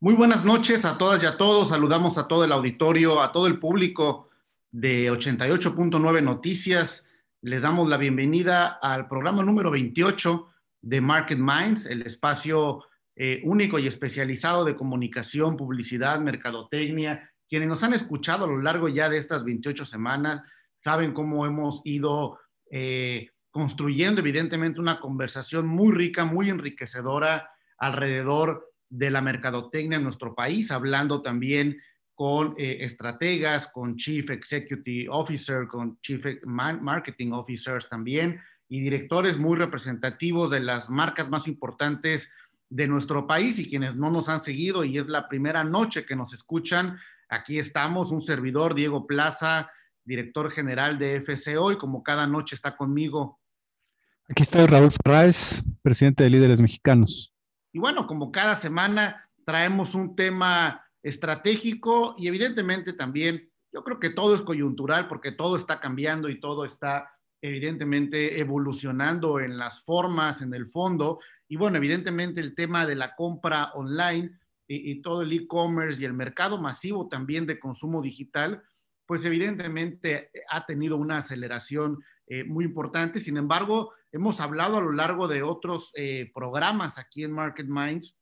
Muy buenas noches a todas y a todos. Saludamos a todo el auditorio, a todo el público de 88.9 Noticias. Les damos la bienvenida al programa número 28 de Market Minds, el espacio eh, único y especializado de comunicación, publicidad, mercadotecnia. Quienes nos han escuchado a lo largo ya de estas 28 semanas saben cómo hemos ido eh, construyendo evidentemente una conversación muy rica, muy enriquecedora alrededor de la mercadotecnia en nuestro país, hablando también con eh, estrategas, con Chief Executive Officer, con Chief Marketing Officers también, y directores muy representativos de las marcas más importantes de nuestro país y quienes no nos han seguido y es la primera noche que nos escuchan, aquí estamos, un servidor, Diego Plaza, director general de FCO y como cada noche está conmigo. Aquí está Raúl Ferráez, presidente de Líderes Mexicanos. Y bueno, como cada semana traemos un tema estratégico y evidentemente también yo creo que todo es coyuntural porque todo está cambiando y todo está evidentemente evolucionando en las formas, en el fondo. Y bueno, evidentemente el tema de la compra online y, todo el e-commerce y el mercado masivo también de consumo digital, pues evidentemente ha tenido una aceleración eh, muy importante. Sin embargo, hemos hablado a lo largo de otros eh, programas aquí en Market Minds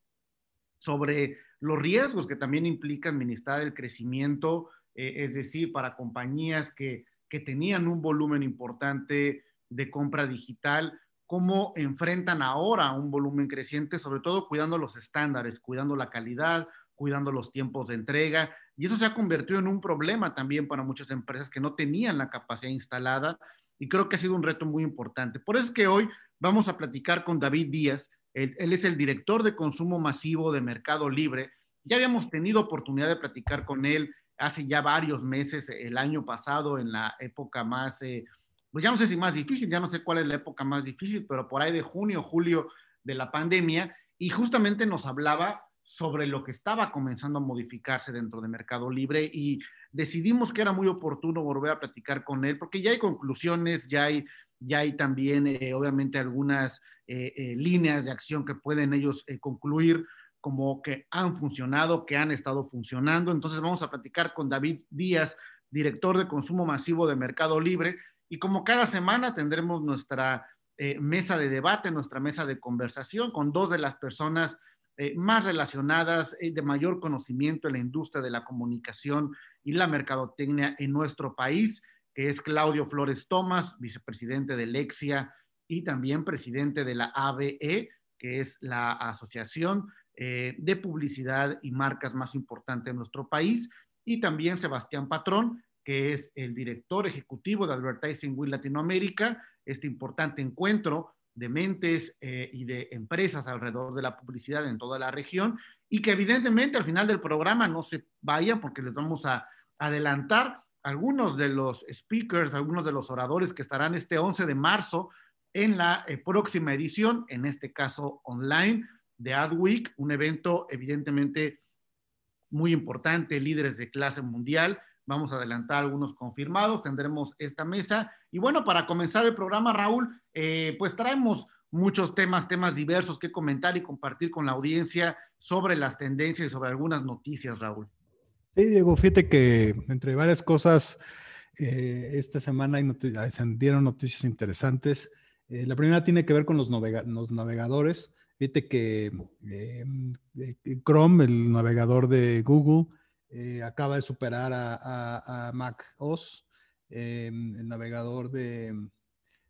sobre los riesgos que también implica administrar el crecimiento, eh, es decir, para compañías que, que tenían un volumen importante de compra digital, cómo enfrentan ahora un volumen creciente, sobre todo cuidando los estándares, cuidando la calidad, cuidando los tiempos de entrega. Y eso se ha convertido en un problema también para muchas empresas que no tenían la capacidad instalada y creo que ha sido un reto muy importante. Por eso es que hoy vamos a platicar con David Díaz. Él, es el director de consumo masivo de Mercado Libre. Ya habíamos tenido oportunidad de platicar con él hace ya varios meses, el año pasado, en la época más, eh, pues ya no sé si más difícil, ya no sé cuál es la época más difícil, pero por ahí de junio, julio de la pandemia, y justamente nos hablaba sobre lo que estaba comenzando a modificarse dentro de Mercado Libre y decidimos que era muy oportuno volver a platicar con él porque ya hay conclusiones, ya hay, ya hay también eh, obviamente algunas eh, eh, líneas de acción que pueden ellos concluir como que han funcionado, que han estado funcionando. Entonces vamos a platicar con David Díaz, director de consumo masivo de Mercado Libre, y como cada semana tendremos nuestra mesa de debate, nuestra mesa de conversación con dos de las personas eh, más relacionadas, eh, de mayor conocimiento en la industria de la comunicación y la mercadotecnia en nuestro país, que es Claudio Flores Tomás, vicepresidente de Lexia y también presidente de la ABE, que es la Asociación eh, de Publicidad y Marcas más importante de nuestro país, y también Sebastián Patrón, que es el director ejecutivo de Advertising With Latinoamérica, este importante encuentro de mentes eh, y de empresas alrededor de la publicidad en toda la región y que evidentemente al final del programa no se vayan porque les vamos a adelantar algunos de los speakers, algunos de los oradores que estarán este 11 de marzo en la eh, próxima edición, en este caso online de AdWeek, un evento evidentemente muy importante, líderes de clase mundial. Vamos a adelantar algunos confirmados, tendremos esta mesa. Y bueno, para comenzar el programa, Raúl, eh, pues traemos muchos temas, temas diversos que comentar y compartir con la audiencia sobre las tendencias y sobre algunas noticias, Raúl. Sí, Diego, fíjate que entre varias cosas, eh, esta semana hay dieron noticias interesantes. Eh, la primera tiene que ver con los, navegadores. Fíjate que Chrome, el navegador de Google, acaba de superar a, a Mac OS, el navegador de,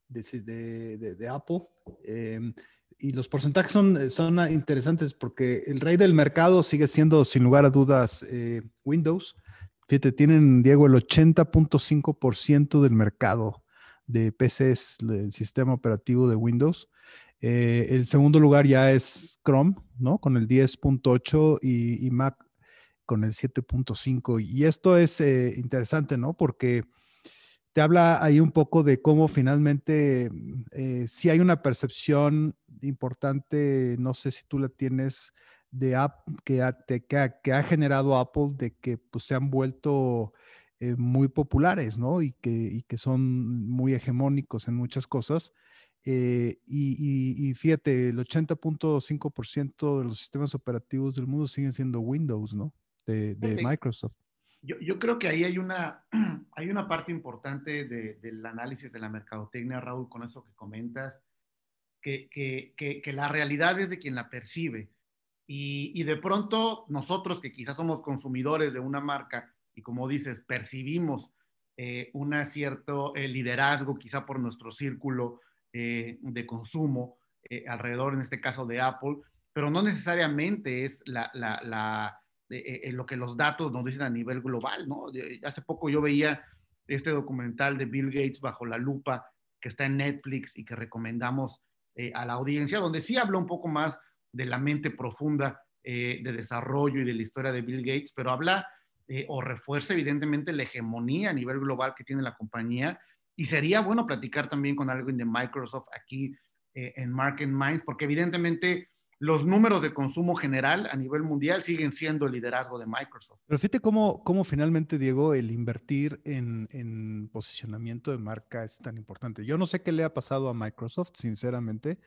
de, Apple. Em, y los porcentajes son, eh, son interesantes porque el rey del mercado sigue siendo, sin lugar a dudas, eh, Windows. Fíjate, tienen, Diego, el 80.5% del mercado de PCs, del sistema operativo de Windows. Eh, el segundo lugar ya es Chrome, ¿no? Con el 10.8 y, y, Mac con el 7.5. Y esto es interesante, ¿no? Porque te habla ahí un poco de cómo finalmente mm, eh, si hay una percepción importante, no sé si tú la tienes, de app que ha, generado Apple de que pues, se han vuelto eh, muy populares, ¿no? Y que, y son muy hegemónicos en muchas cosas. Eh, y, fíjate, el 80.5% de los sistemas operativos del mundo siguen siendo Windows, ¿no? De, Microsoft. Yo, creo que ahí hay una, hay una parte importante del análisis de la mercadotecnia, Raúl, con eso que comentas, que, que, la realidad es de quien la percibe. Y, y, de pronto nosotros que quizás somos consumidores de una marca y como dices, percibimos eh, un cierto eh, liderazgo quizá por nuestro círculo eh, de consumo eh, alrededor, en este caso de Apple, pero no necesariamente es la, la, eh, lo que los datos nos dicen a nivel global, ¿no? Hace poco yo veía este documental de Bill Gates bajo la lupa que está en Netflix y que recomendamos a la audiencia, donde sí habla un poco más de la mente profunda de desarrollo y de la historia de Bill Gates, pero habla o refuerza evidentemente la hegemonía a nivel global que tiene la compañía y sería bueno platicar también con alguien de Microsoft aquí eh, en Market Minds, porque evidentemente los números de consumo general a nivel mundial siguen siendo el liderazgo de Microsoft. Pero fíjate cómo, cómo finalmente, Diego, el invertir en, en, posicionamiento de marca es tan importante. Yo no sé qué le ha pasado a Microsoft, sinceramente.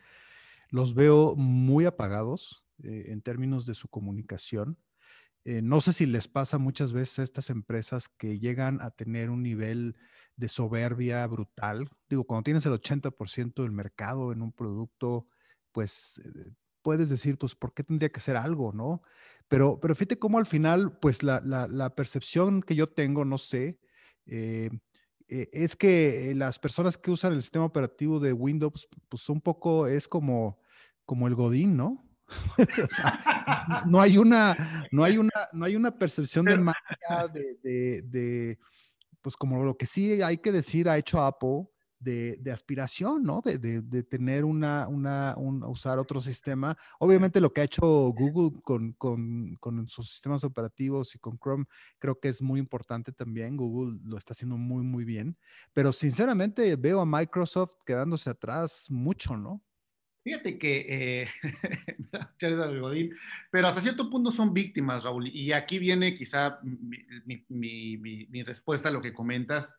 Los veo muy apagados eh, en términos de su comunicación. Eh, no sé si les pasa muchas veces a estas empresas que llegan a tener un nivel de soberbia brutal. Digo, cuando tienes el 80% del mercado en un producto, pues eh, puedes decir, pues, ¿por qué tendría que hacer algo, no? Pero, pero fíjate cómo al final, pues, la, la, percepción que yo tengo, no sé, eh, es que las personas que usan el sistema operativo de Windows, pues, un poco es como, como el Godín, ¿no? no hay una, no hay una, no hay una percepción de magia de, pues como lo que sí hay que decir ha hecho Apple de, aspiración, ¿no? De, tener una, una, usar otro sistema. Obviamente lo que ha hecho Google con, con, sus sistemas operativos y con Chrome creo que es muy importante también. Google lo está haciendo muy, muy bien. Pero sinceramente veo a Microsoft quedándose atrás mucho, ¿no? Fíjate que, eh, pero hasta cierto punto son víctimas, Raúl, y aquí viene quizá mi, mi, mi, respuesta a lo que comentas.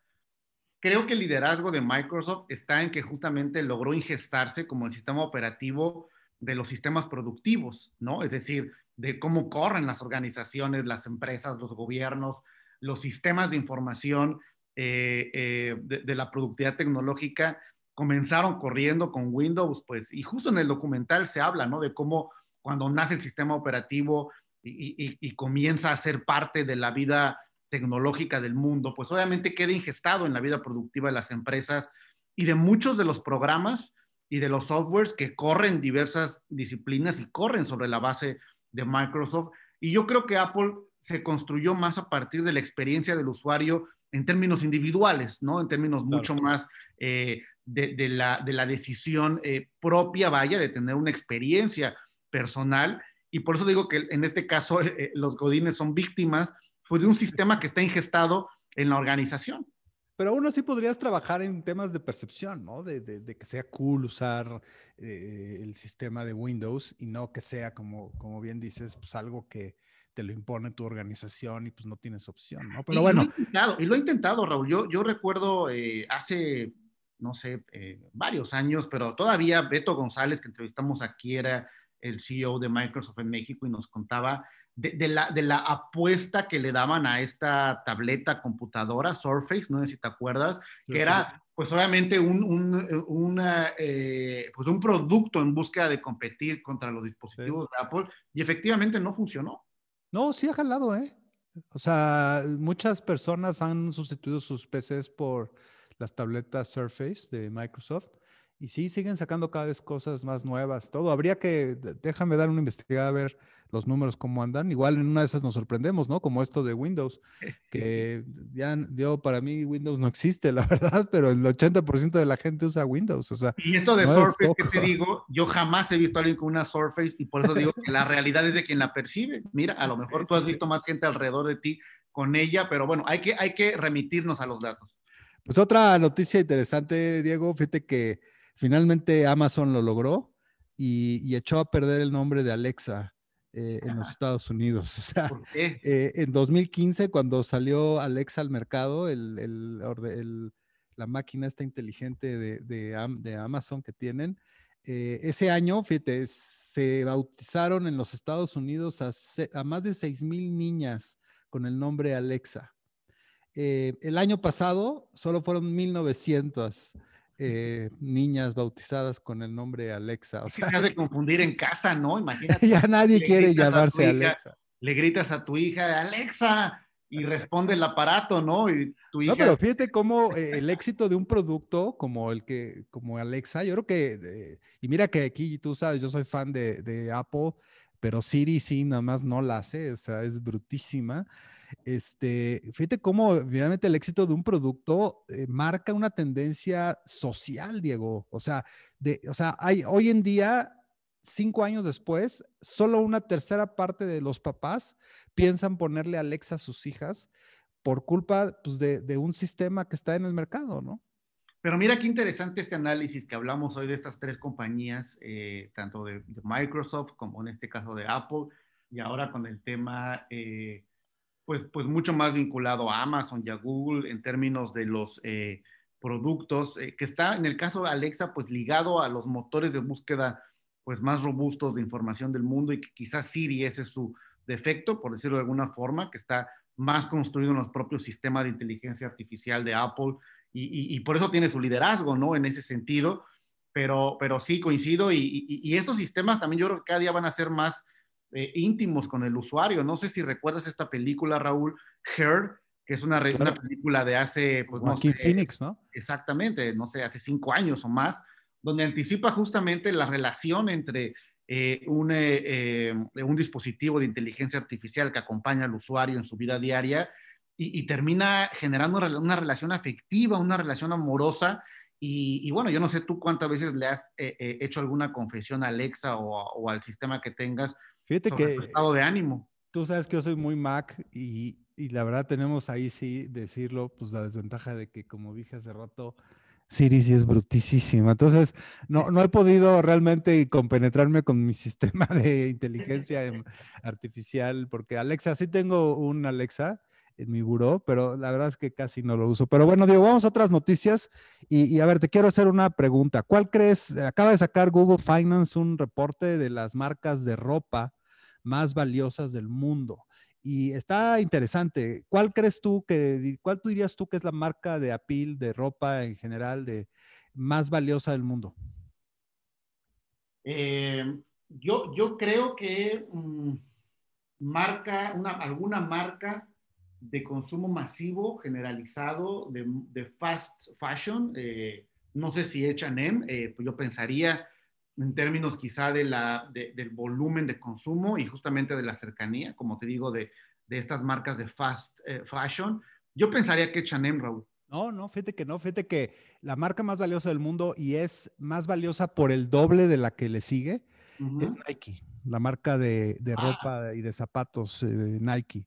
Creo que el liderazgo de Microsoft está en que justamente logró ingestarse como el sistema operativo de los sistemas productivos, ¿no? Es decir, de cómo corren las organizaciones, las empresas, los gobiernos, los sistemas de información eh, eh, de la productividad tecnológica comenzaron corriendo con Windows, pues, y justo en el documental se habla, ¿no? De cómo cuando nace el sistema operativo y, comienza a ser parte de la vida tecnológica del mundo, pues obviamente queda ingestado en la vida productiva de las empresas y de muchos de los programas y de los softwares que corren diversas disciplinas y corren sobre la base de Microsoft. Y yo creo que Apple se construyó más a partir de la experiencia del usuario en términos individuales, ¿no? En términos mucho más eh, de, la, de, la, decisión eh, propia, vaya, de tener una experiencia personal. Y por eso digo que en este caso eh, los godines son víctimas pues, de un sistema que está ingestado en la organización. Pero aún así podrías trabajar en temas de percepción, ¿no? De, de, que sea cool usar el sistema de Windows y no que sea, como, como bien dices, pues algo que, te lo impone tu organización y pues no tienes opción, ¿no? Pero bueno. y lo he intentado, Raúl. Yo, yo recuerdo eh, hace, no sé, eh, varios años, pero todavía Beto González, que entrevistamos aquí, era el CEO de Microsoft en México y nos contaba de, la, de la apuesta que le daban a esta tableta computadora, Surface, no sé si te acuerdas, que era pues obviamente un, un, eh, pues un producto en búsqueda de competir contra los dispositivos de Apple y efectivamente no funcionó. No, sí ha jalado, ¿eh? O sea, muchas personas han sustituido sus PCs por las tabletas Surface de Microsoft y sí, siguen sacando cada vez cosas más nuevas, todo. Habría que, déjame dar una investigada a ver los números cómo andan. Igual en una de esas nos sorprendemos, ¿no? Como esto de Windows, que ya yo para mí Windows no existe, la verdad, pero el 80% de la gente usa Windows, o sea. Y esto de Surface, ¿qué te digo? Yo jamás he visto a alguien con una Surface y por eso digo que la realidad es de quien la percibe. Mira, a lo mejor tú has visto más gente alrededor de ti con ella, pero bueno, hay que, hay que remitirnos a los datos. Pues otra noticia interesante, Diego, fíjate que Finalmente Amazon lo logró y, echó a perder el nombre de Alexa eh, en los Estados Unidos. O sea, eh, en 2015, cuando salió Alexa al mercado, el, la máquina esta inteligente de, de, Amazon que tienen. Eh, ese año, fíjate, se bautizaron en los Estados Unidos a, a más de 6 mil niñas con el nombre Alexa. Eh, el año pasado solo fueron 1900 eh, niñas bautizadas con el nombre Alexa. O sea, de confundir en casa, ¿no? Imagínate. ya nadie quiere llamarse Alexa. Le gritas a tu hija, Alexa, y responde el aparato, ¿no? Y tu hija... No, pero fíjate cómo eh, el éxito de un producto como el que, como Alexa, yo creo que, y mira que aquí tú sabes, yo soy fan de, de Apple, pero Siri sí, nada más no la hace, o sea, es brutísima. Este, fíjate cómo realmente el éxito de un producto eh, marca una tendencia social, Diego. O sea, de, o sea, hay hoy en día, cinco años después, solo una tercera parte de los papás piensan ponerle Alexa a sus hijas por culpa pues, de, un sistema que está en el mercado, ¿no? Pero mira qué interesante este análisis que hablamos hoy de estas tres compañías, eh, tanto de, Microsoft como en este caso de Apple, y ahora con el tema eh, pues, pues mucho más vinculado a Amazon y a Google en términos de los eh, productos, que está en el caso de Alexa, pues ligado a los motores de búsqueda pues más robustos de información del mundo y que quizás Siri ese es su defecto, por decirlo de alguna forma, que está más construido en los propios sistemas de inteligencia artificial de Apple y, por eso tiene su liderazgo, ¿no? En ese sentido, pero, pero sí coincido y, y estos sistemas también yo creo que cada día van a ser más eh, íntimos con el usuario. No sé si recuerdas esta película, Raúl, Her, que es una, una película de hace, pues no sé, Phoenix, ¿no? Exactamente, no sé, hace cinco años o más, donde anticipa justamente la relación entre eh, un, eh, un, dispositivo de inteligencia artificial que acompaña al usuario en su vida diaria y, termina generando una, relación afectiva, una relación amorosa. Y, bueno, yo no sé tú cuántas veces le has hecho alguna confesión a Alexa o, o, al sistema que tengas Fíjate que... estado de ánimo. Tú sabes que yo soy muy Mac y, y, la verdad tenemos ahí sí decirlo, pues la desventaja de que como dije hace rato, Siri sí es brutísima. Entonces, no, no he podido realmente compenetrarme con mi sistema de inteligencia em, artificial, porque Alexa, sí tengo un Alexa en mi buró, pero la verdad es que casi no lo uso. Pero bueno, Diego, vamos a otras noticias y, y, a ver, te quiero hacer una pregunta. ¿Cuál crees? Acaba de sacar Google Finance un reporte de las marcas de ropa más valiosas del mundo. Y está interesante. ¿Cuál crees tú que, cuál tú dirías tú que es la marca de apil de ropa en general, de más valiosa del mundo? Eh, yo, yo creo que mm, marca, una, alguna marca de consumo masivo generalizado de, fast fashion, eh, no sé si H&M, eh, pues yo pensaría en términos quizá de la, del volumen de consumo y justamente de la cercanía, como te digo, de, de estas marcas de fast eh, fashion. Yo pensaría que Chanel, Raúl. No, no, fíjate que no, fíjate que la marca más valiosa del mundo y es más valiosa por el doble de la que le sigue es Nike, la marca de, de ah. ropa y de zapatos eh, de Nike.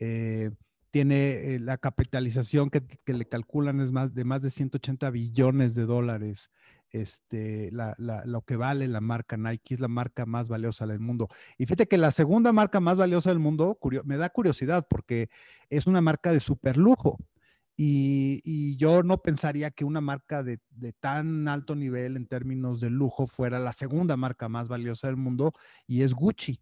Eh, tiene la capitalización que, que, le calculan es más de más de 180 billones de dólares este, lo que vale la marca Nike es la marca más valiosa del mundo. Y fíjate que la segunda marca más valiosa del mundo me da curiosidad porque es una marca de super lujo. Y, yo no pensaría que una marca de, tan alto nivel en términos de lujo fuera la segunda marca más valiosa del mundo y es Gucci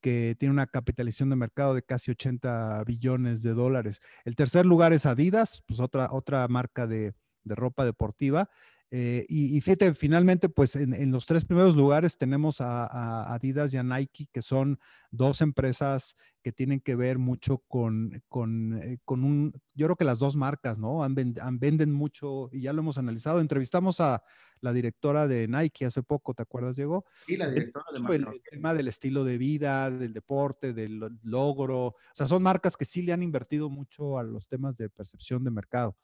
que tiene una capitalización de mercado de casi 80 billones de dólares. El tercer lugar es Adidas, pues otra, otra marca de, de ropa deportiva. Eh, y, fíjate, finalmente, pues en, los tres primeros lugares tenemos a, Adidas y a Nike, que son dos empresas que tienen que ver mucho con, con, eh, con un, yo creo que las dos marcas, ¿no? Han, venden mucho y ya lo hemos analizado. Entrevistamos a la directora de Nike hace poco, ¿te acuerdas, Diego? Sí, la directora de el, el tema del estilo de vida, del deporte, del logro. O sea, son marcas que sí le han invertido mucho a los temas de percepción de mercado.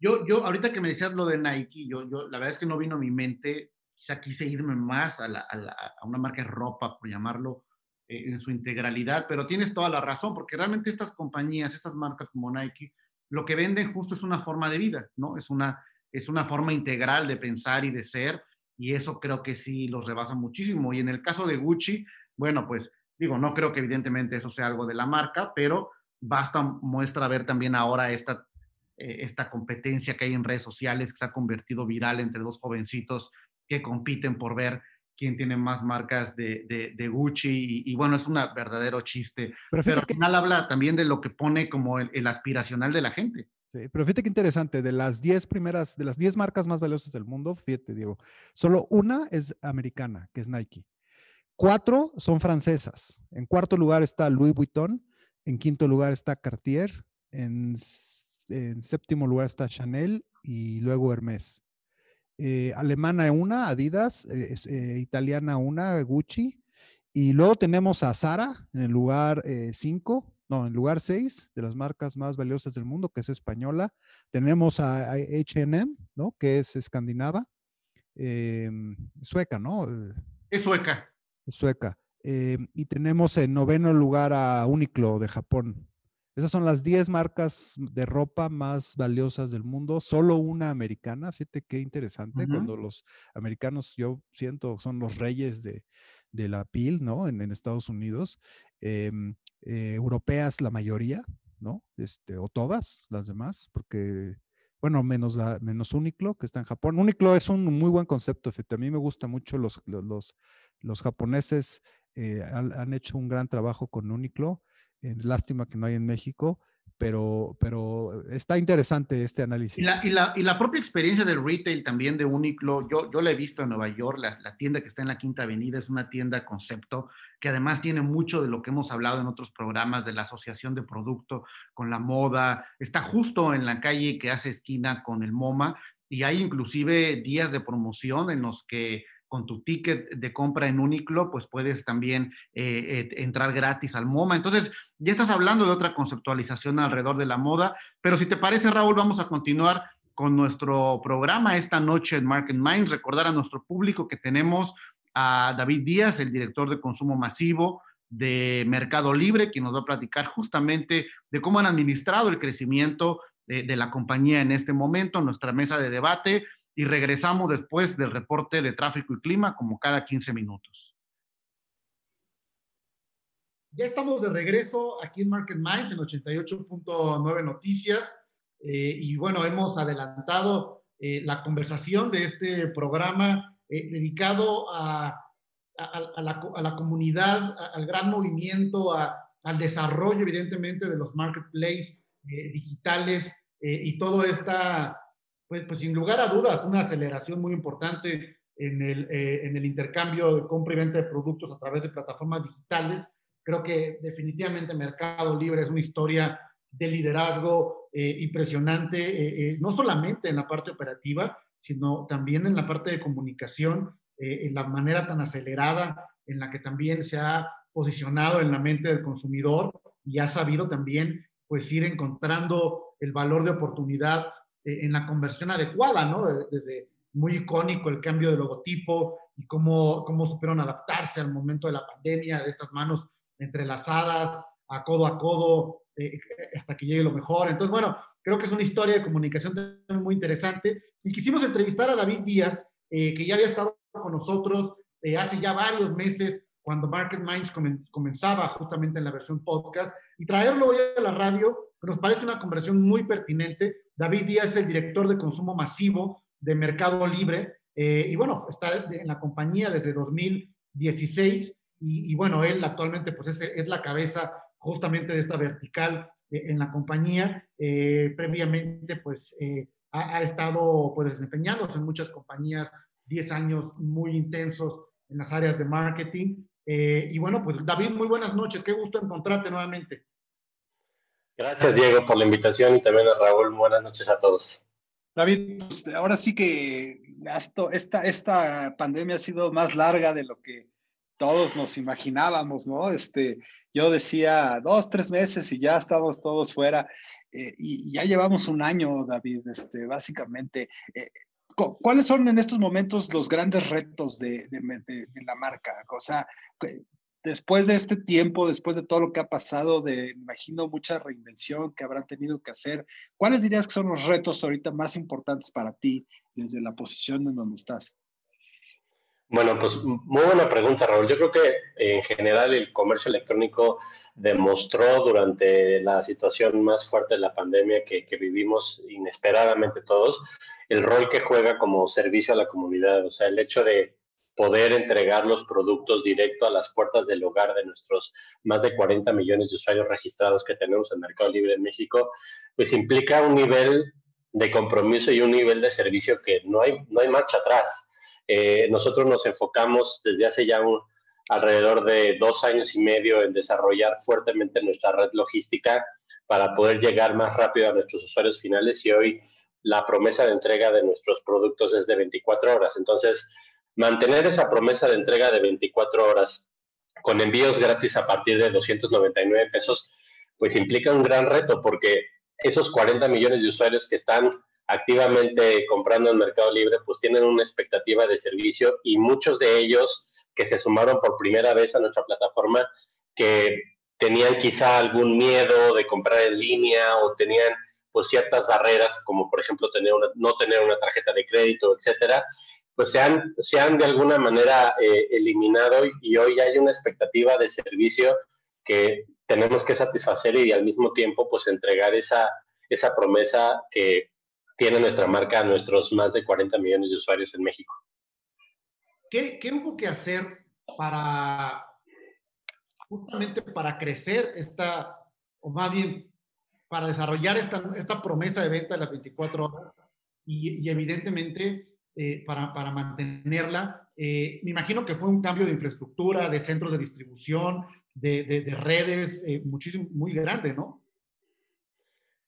Yo, yo, ahorita que me decías lo de Nike, yo, yo, la verdad es que no vino a mi mente, quizá quise irme más a, la, a, una marca de ropa, por llamarlo, eh, en su integralidad, pero tienes toda la razón, porque realmente estas compañías, estas marcas como Nike, lo que venden justo es una forma de vida, ¿no? Es una, es una forma integral de pensar y de ser, y eso creo que sí los rebasa muchísimo. Y en el caso de Gucci, bueno, pues digo, no creo que evidentemente eso sea algo de la marca, pero basta muestra ver también ahora esta esta competencia que hay en redes sociales que se ha convertido viral entre dos jovencitos que compiten por ver quién tiene más marcas de, de, Gucci y, bueno, es un verdadero chiste. Pero, al final habla también de lo que pone como el, aspiracional de la gente. Sí, pero fíjate qué interesante, de las 10 primeras, de las 10 marcas más valiosas del mundo, fíjate, Diego, solo una es americana, que es Nike. Cuatro son francesas. En cuarto lugar está Louis Vuitton, en quinto lugar está Cartier, en, en séptimo lugar está Chanel y luego Hermès. Eh, alemana una, Adidas, eh, eh, italiana una, Gucci, y luego tenemos a Zara en el lugar 5, no, en lugar 6 de las marcas más valiosas del mundo, que es española. Tenemos a, HM, ¿no? Que es escandinava, sueca, ¿no? Es sueca. Es sueca. Y tenemos en noveno lugar a Uniqlo de Japón. Esas son las 10 marcas de ropa más valiosas del mundo, solo una americana. Fíjate qué interesante, cuando los americanos, yo siento, son los reyes de, la PIL, ¿no? En, Estados Unidos. Em, eh, europeas la mayoría, ¿no? Este, o todas las demás, porque, bueno, menos, la, menos Uniqlo, que está en Japón. Uniqlo es un muy buen concepto, fíjate. A mí me gusta mucho los, los, los, japoneses. Eh, han, han, hecho un gran trabajo con Uniqlo. Lástima que no hay en México, pero, pero está interesante este análisis. Y la, y la, y la propia experiencia del retail también de Uniqlo, yo, yo la he visto en Nueva York, la, la, tienda que está en la Quinta Avenida es una tienda concepto que además tiene mucho de lo que hemos hablado en otros programas de la asociación de producto con la moda, está justo en la calle que hace esquina con el MoMA y hay inclusive días de promoción en los que con tu ticket de compra en Uniqlo, pues puedes también eh, eh, entrar gratis al MoMA. Entonces, ya estás hablando de otra conceptualización alrededor de la moda, pero si te parece, Raúl, vamos a continuar con nuestro programa esta noche en Market Minds. Recordar a nuestro público que tenemos a David Díaz, el director de consumo masivo de Mercado Libre, quien nos va a platicar justamente de cómo han administrado el crecimiento de, de la compañía en este momento, nuestra mesa de debate y regresamos después del reporte de tráfico y clima como cada 15 minutos. Ya estamos de regreso aquí en Market Minds en 88.9 Noticias eh, y bueno, hemos adelantado eh, la conversación de este programa eh, dedicado a, a, la, a, la, comunidad, al gran movimiento, al desarrollo evidentemente de los marketplaces digitales y toda esta pues, pues sin lugar a dudas, una aceleración muy importante en el, eh, en el intercambio de compra y venta de productos a través de plataformas digitales. Creo que definitivamente Mercado Libre es una historia de liderazgo eh, impresionante, eh, no solamente en la parte operativa, sino también en la parte de comunicación, en la manera tan acelerada en la que también se ha posicionado en la mente del consumidor y ha sabido también pues ir encontrando el valor de oportunidad eh, en la conversión adecuada, ¿no? Desde muy icónico el cambio de logotipo y cómo, cómo supieron adaptarse al momento de la pandemia, de estas manos entrelazadas, a codo a codo, eh, hasta que llegue lo mejor. Entonces, bueno, creo que es una historia de comunicación muy interesante. Y quisimos entrevistar a David Díaz, eh, que ya había estado con nosotros hace ya varios meses, cuando Market Minds comenzaba justamente en la versión podcast, y traerlo hoy a la radio, nos parece una conversación muy pertinente David Díaz es el director de consumo masivo de Mercado Libre eh, y bueno, está en la compañía desde 2016 y, bueno, él actualmente pues es, es, la cabeza justamente de esta vertical eh, en la compañía. Eh, previamente pues ha, ha, estado pues desempeñándose en muchas compañías, 10 años muy intensos en las áreas de marketing. y bueno, pues David, muy buenas noches, qué gusto encontrarte nuevamente. Gracias, Diego, por la invitación y también a Raúl. Buenas noches a todos. David, pues, ahora sí que esto, esta, esta pandemia ha sido más larga de lo que todos nos imaginábamos, ¿no? Este, yo decía dos, tres meses y ya estamos todos fuera. Eh, y, ya llevamos un año, David, este, básicamente. Eh, ¿Cuáles son en estos momentos los grandes retos de, de, la marca? O sea, después de este tiempo, después de todo lo que ha pasado, de, imagino, mucha reinvención que habrán tenido que hacer, ¿cuáles dirías que son los retos ahorita más importantes para ti desde la posición en donde estás? Bueno, pues muy buena pregunta, Raúl. Yo creo que en general el comercio electrónico demostró durante la situación más fuerte de la pandemia que, vivimos inesperadamente todos, el rol que juega como servicio a la comunidad. O sea, el hecho de poder entregar los productos directo a las puertas del hogar de nuestros más de 40 millones de usuarios registrados que tenemos en Mercado Libre en México, pues implica un nivel de compromiso y un nivel de servicio que no hay, no hay marcha atrás. Eh, nosotros nos enfocamos desde hace ya un, alrededor de dos años y medio en desarrollar fuertemente nuestra red logística para poder llegar más rápido a nuestros usuarios finales y hoy la promesa de entrega de nuestros productos es de 24 horas. Entonces, mantener esa promesa de entrega de 24 horas con envíos gratis a partir de 299 pesos, pues implica un gran reto porque esos 40 millones de usuarios que están activamente comprando en Mercado Libre, pues tienen una expectativa de servicio y muchos de ellos que se sumaron por primera vez a nuestra plataforma, que tenían quizá algún miedo de comprar en línea o tenían pues ciertas barreras, como por ejemplo tener no tener una tarjeta de crédito, etcétera, pues se han, se han de alguna manera eh, eliminado y hoy hay una expectativa de servicio que tenemos que satisfacer y al mismo tiempo pues entregar esa, esa promesa que tiene nuestra marca a nuestros más de 40 millones de usuarios en México. ¿Qué, qué hubo que hacer para, justamente para crecer esta, o más bien, para desarrollar esta, esta promesa de venta de las 24 horas y, y evidentemente eh, para, para, mantenerla? Eh, me imagino que fue un cambio de infraestructura, de centros de distribución, de, de, de redes, eh, muchísimo, muy grande, ¿no?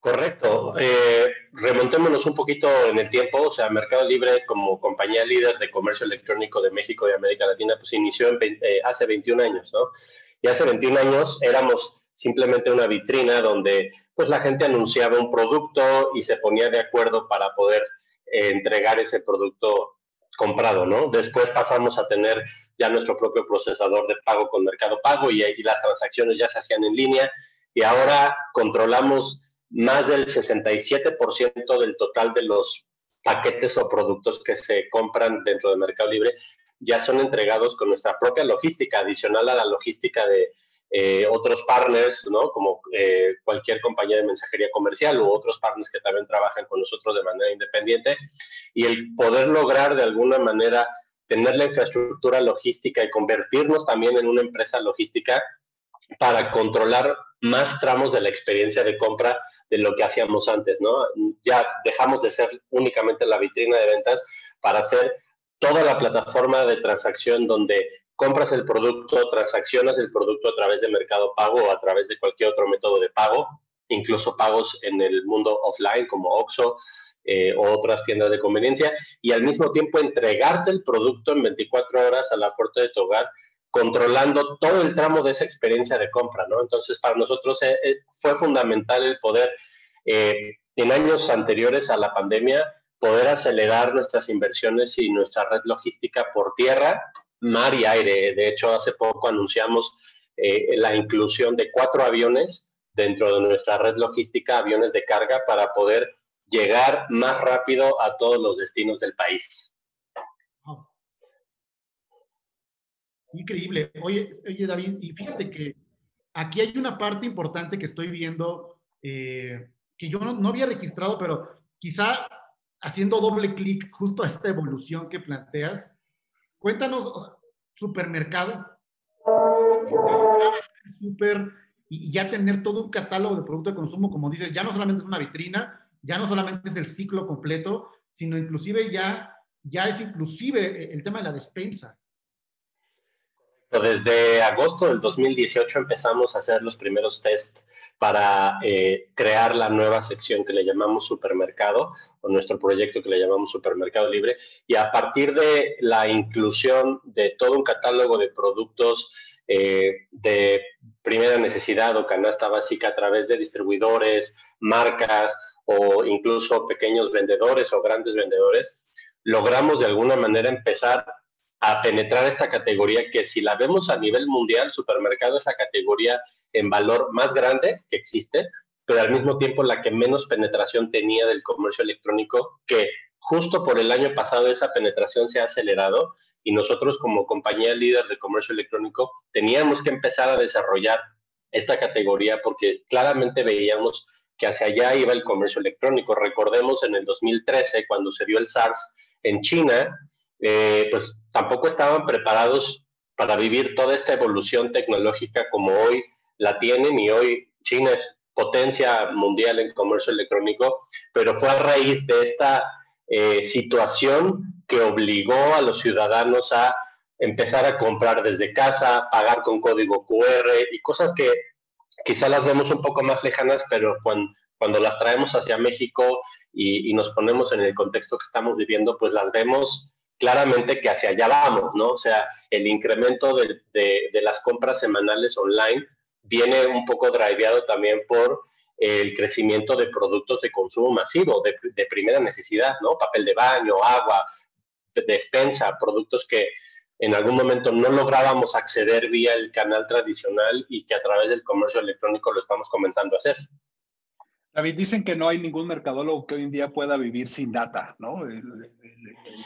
Correcto. Eh, remontémonos un poquito en el tiempo, o sea, Mercado Libre como compañía líder de comercio electrónico de México y América Latina, pues inició eh, hace 21 años, ¿no? Y hace 21 años éramos simplemente una vitrina donde pues la gente anunciaba un producto y se ponía de acuerdo para poder eh, entregar ese producto comprado, ¿no? Después pasamos a tener ya nuestro propio procesador de pago con Mercado Pago y, y las transacciones ya se hacían en línea y ahora controlamos más del 67% del total de los paquetes o productos que se compran dentro de Mercado Libre ya son entregados con nuestra propia logística, adicional a la logística de eh, otros partners, ¿no? como eh, cualquier compañía de mensajería comercial u otros partners que también trabajan con nosotros de manera independiente. Y el poder lograr de alguna manera tener la infraestructura logística y convertirnos también en una empresa logística para controlar más tramos de la experiencia de compra de lo que hacíamos antes, ¿no? Ya dejamos de ser únicamente la vitrina de ventas para ser toda la plataforma de transacción donde compras el producto, transaccionas el producto a través de Mercado Pago o a través de cualquier otro método de pago, incluso pagos en el mundo offline como Oxxo eh, o otras tiendas de conveniencia, y al mismo tiempo entregarte el producto en 24 horas a la puerta de tu hogar controlando todo el tramo de esa experiencia de compra, ¿no? Entonces, para nosotros eh, eh, fue fundamental el poder, eh, en años anteriores a la pandemia, poder acelerar nuestras inversiones y nuestra red logística por tierra, mar y aire. De hecho, hace poco anunciamos la inclusión de cuatro aviones dentro de nuestra red logística, aviones de carga, para poder llegar más rápido a todos los destinos del país. Increíble. Oye, oye, David, y fíjate que aquí hay una parte importante que estoy viendo eh, que yo no, había registrado, pero quizá haciendo doble clic justo a esta evolución que planteas, cuéntanos, supermercado, super y ya tener todo un catálogo de productos de consumo, como dices, ya no solamente es una vitrina, ya no solamente es el ciclo completo, sino inclusive ya, ya es inclusive el tema de la despensa. Desde agosto del 2018 empezamos a hacer los primeros test para eh, crear la nueva sección que le llamamos supermercado o nuestro proyecto que le llamamos supermercado libre. Y a partir de la inclusión de todo un catálogo de productos eh, de primera necesidad o canasta básica a través de distribuidores, marcas o incluso pequeños vendedores o grandes vendedores, logramos de alguna manera empezar a penetrar esta categoría que si la vemos a nivel mundial, supermercado es la categoría en valor más grande que existe, pero al mismo tiempo la que menos penetración tenía del comercio electrónico, que justo por el año pasado esa penetración se ha acelerado y nosotros como compañía líder de comercio electrónico teníamos que empezar a desarrollar esta categoría porque claramente veíamos que hacia allá iba el comercio electrónico. Recordemos en el 2013, cuando se dio el SARS en China, eh, pues tampoco estaban preparados para vivir toda esta evolución tecnológica como hoy la tienen y hoy China es potencia mundial en comercio electrónico, pero fue a raíz de esta eh, situación que obligó a los ciudadanos a empezar a comprar desde casa, pagar con código QR y cosas que quizá las vemos un poco más lejanas, pero cuando, cuando las traemos hacia México y, nos ponemos en el contexto que estamos viviendo, pues las vemos claramente que hacia allá vamos, ¿no? O sea, el incremento de, de las compras semanales online viene un poco driveado también por el crecimiento de productos de consumo masivo, de, primera necesidad, ¿no? Papel de baño, agua, despensa, productos que en algún momento no lográbamos acceder vía el canal tradicional y que a través del comercio electrónico lo estamos comenzando a hacer. David, dicen que no hay ningún mercadólogo que hoy en día pueda vivir sin data, ¿no? El,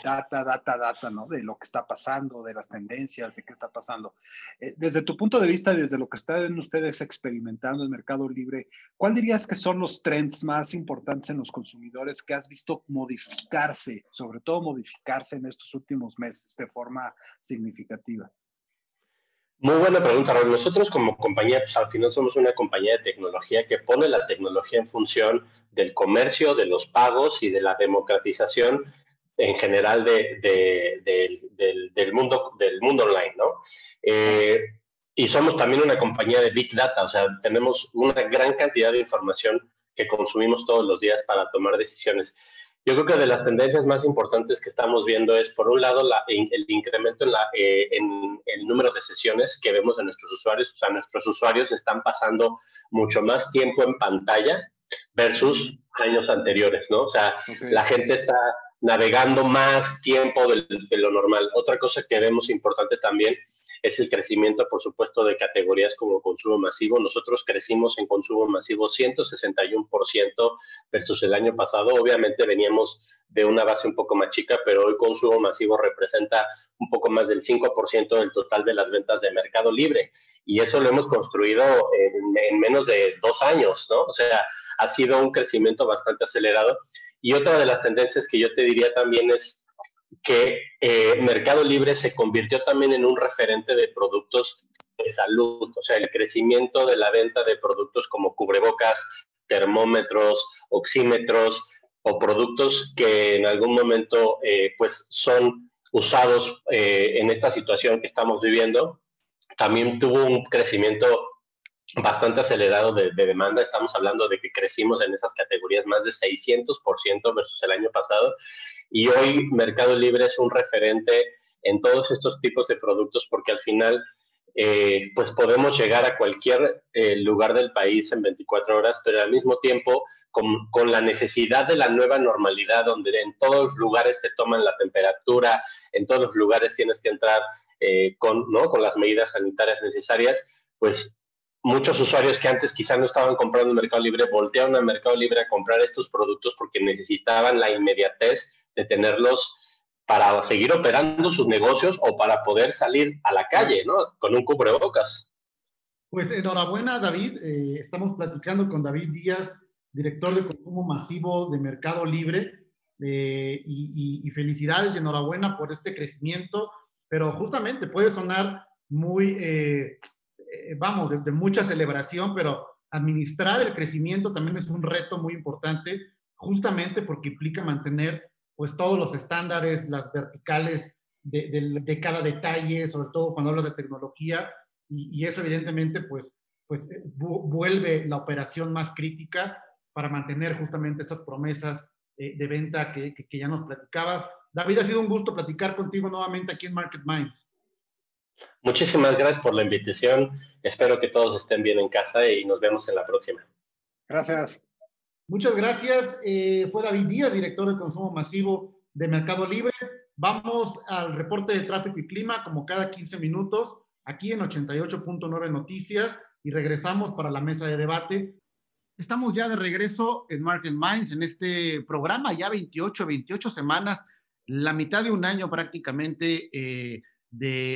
data, data, data, ¿no? De lo que está pasando, de las tendencias, de qué está pasando. Eh, desde tu punto de vista, desde lo que están ustedes experimentando en el mercado libre, ¿cuál dirías que son los trends más importantes en los consumidores que has visto modificarse, sobre todo modificarse en estos últimos meses de forma significativa? Muy buena pregunta. Nosotros como compañía, pues al final somos una compañía de tecnología que pone la tecnología en función del comercio, de los pagos y de la democratización en general de, del, mundo, del mundo online, ¿no? Eh, y somos también una compañía de Big Data, o sea, tenemos una gran cantidad de información que consumimos todos los días para tomar decisiones. Yo creo que de las tendencias más importantes que estamos viendo es, por un lado, el incremento en, la, eh, en, el número de sesiones que vemos de nuestros usuarios. O sea, nuestros usuarios están pasando mucho más tiempo en pantalla versus años anteriores, ¿no? O sea, la gente está navegando más tiempo de, de lo normal. Otra cosa que vemos importante también es el crecimiento, por supuesto, de categorías como consumo masivo. Nosotros crecimos en consumo masivo 161% versus el año pasado. Obviamente veníamos de una base un poco más chica, pero hoy consumo masivo representa un poco más del 5% del total de las ventas de Mercado Libre. Y eso lo hemos construido en, en menos de dos años, ¿no? O sea, ha sido un crecimiento bastante acelerado. Y otra de las tendencias que yo te diría también es que eh, Mercado Libre se convirtió también en un referente de productos de salud, o sea, el crecimiento de la venta de productos como cubrebocas, termómetros, oxímetros o productos que en algún momento eh, pues son usados eh, en esta situación que estamos viviendo, también tuvo un crecimiento bastante acelerado de, de, demanda. Estamos hablando de que crecimos en esas categorías más de 600% versus el año pasado. Y hoy Mercado Libre es un referente en todos estos tipos de productos porque al final eh, pues podemos llegar a cualquier eh, lugar del país en 24 horas, pero al mismo tiempo con, con, la necesidad de la nueva normalidad, donde en todos los lugares te toman la temperatura, en todos los lugares tienes que entrar eh, con, ¿no? con las medidas sanitarias necesarias, pues muchos usuarios que antes quizá no estaban comprando en Mercado Libre voltearon a Mercado Libre a comprar estos productos porque necesitaban la inmediatez de tenerlos para seguir operando sus negocios o para poder salir a la calle, ¿no? Con un cubrebocas. Pues enhorabuena, David. Eh, estamos platicando con David Díaz, director de consumo masivo de Mercado Libre. Eh, y, felicidades y enhorabuena por este crecimiento, pero justamente puede sonar muy, eh, vamos, de, de mucha celebración, pero administrar el crecimiento también es un reto muy importante, justamente porque implica mantener pues todos los estándares, las verticales de, cada detalle, sobre todo cuando hablas de tecnología, y, eso evidentemente pues, pues eh, vuelve la operación más crítica para mantener justamente estas promesas eh, de venta que, que, ya nos platicabas. David, ha sido un gusto platicar contigo nuevamente aquí en Market Minds. Muchísimas gracias por la invitación. Espero que todos estén bien en casa y nos vemos en la próxima. Gracias. Muchas gracias. Eh, fue David Díaz, director de consumo masivo de Mercado Libre. Vamos al reporte de tráfico y clima, como cada 15 minutos, aquí en 88.9 Noticias, y regresamos para la mesa de debate. Estamos ya de regreso en Market Minds, en este programa, ya 28, 28 semanas la mitad de un año prácticamente de,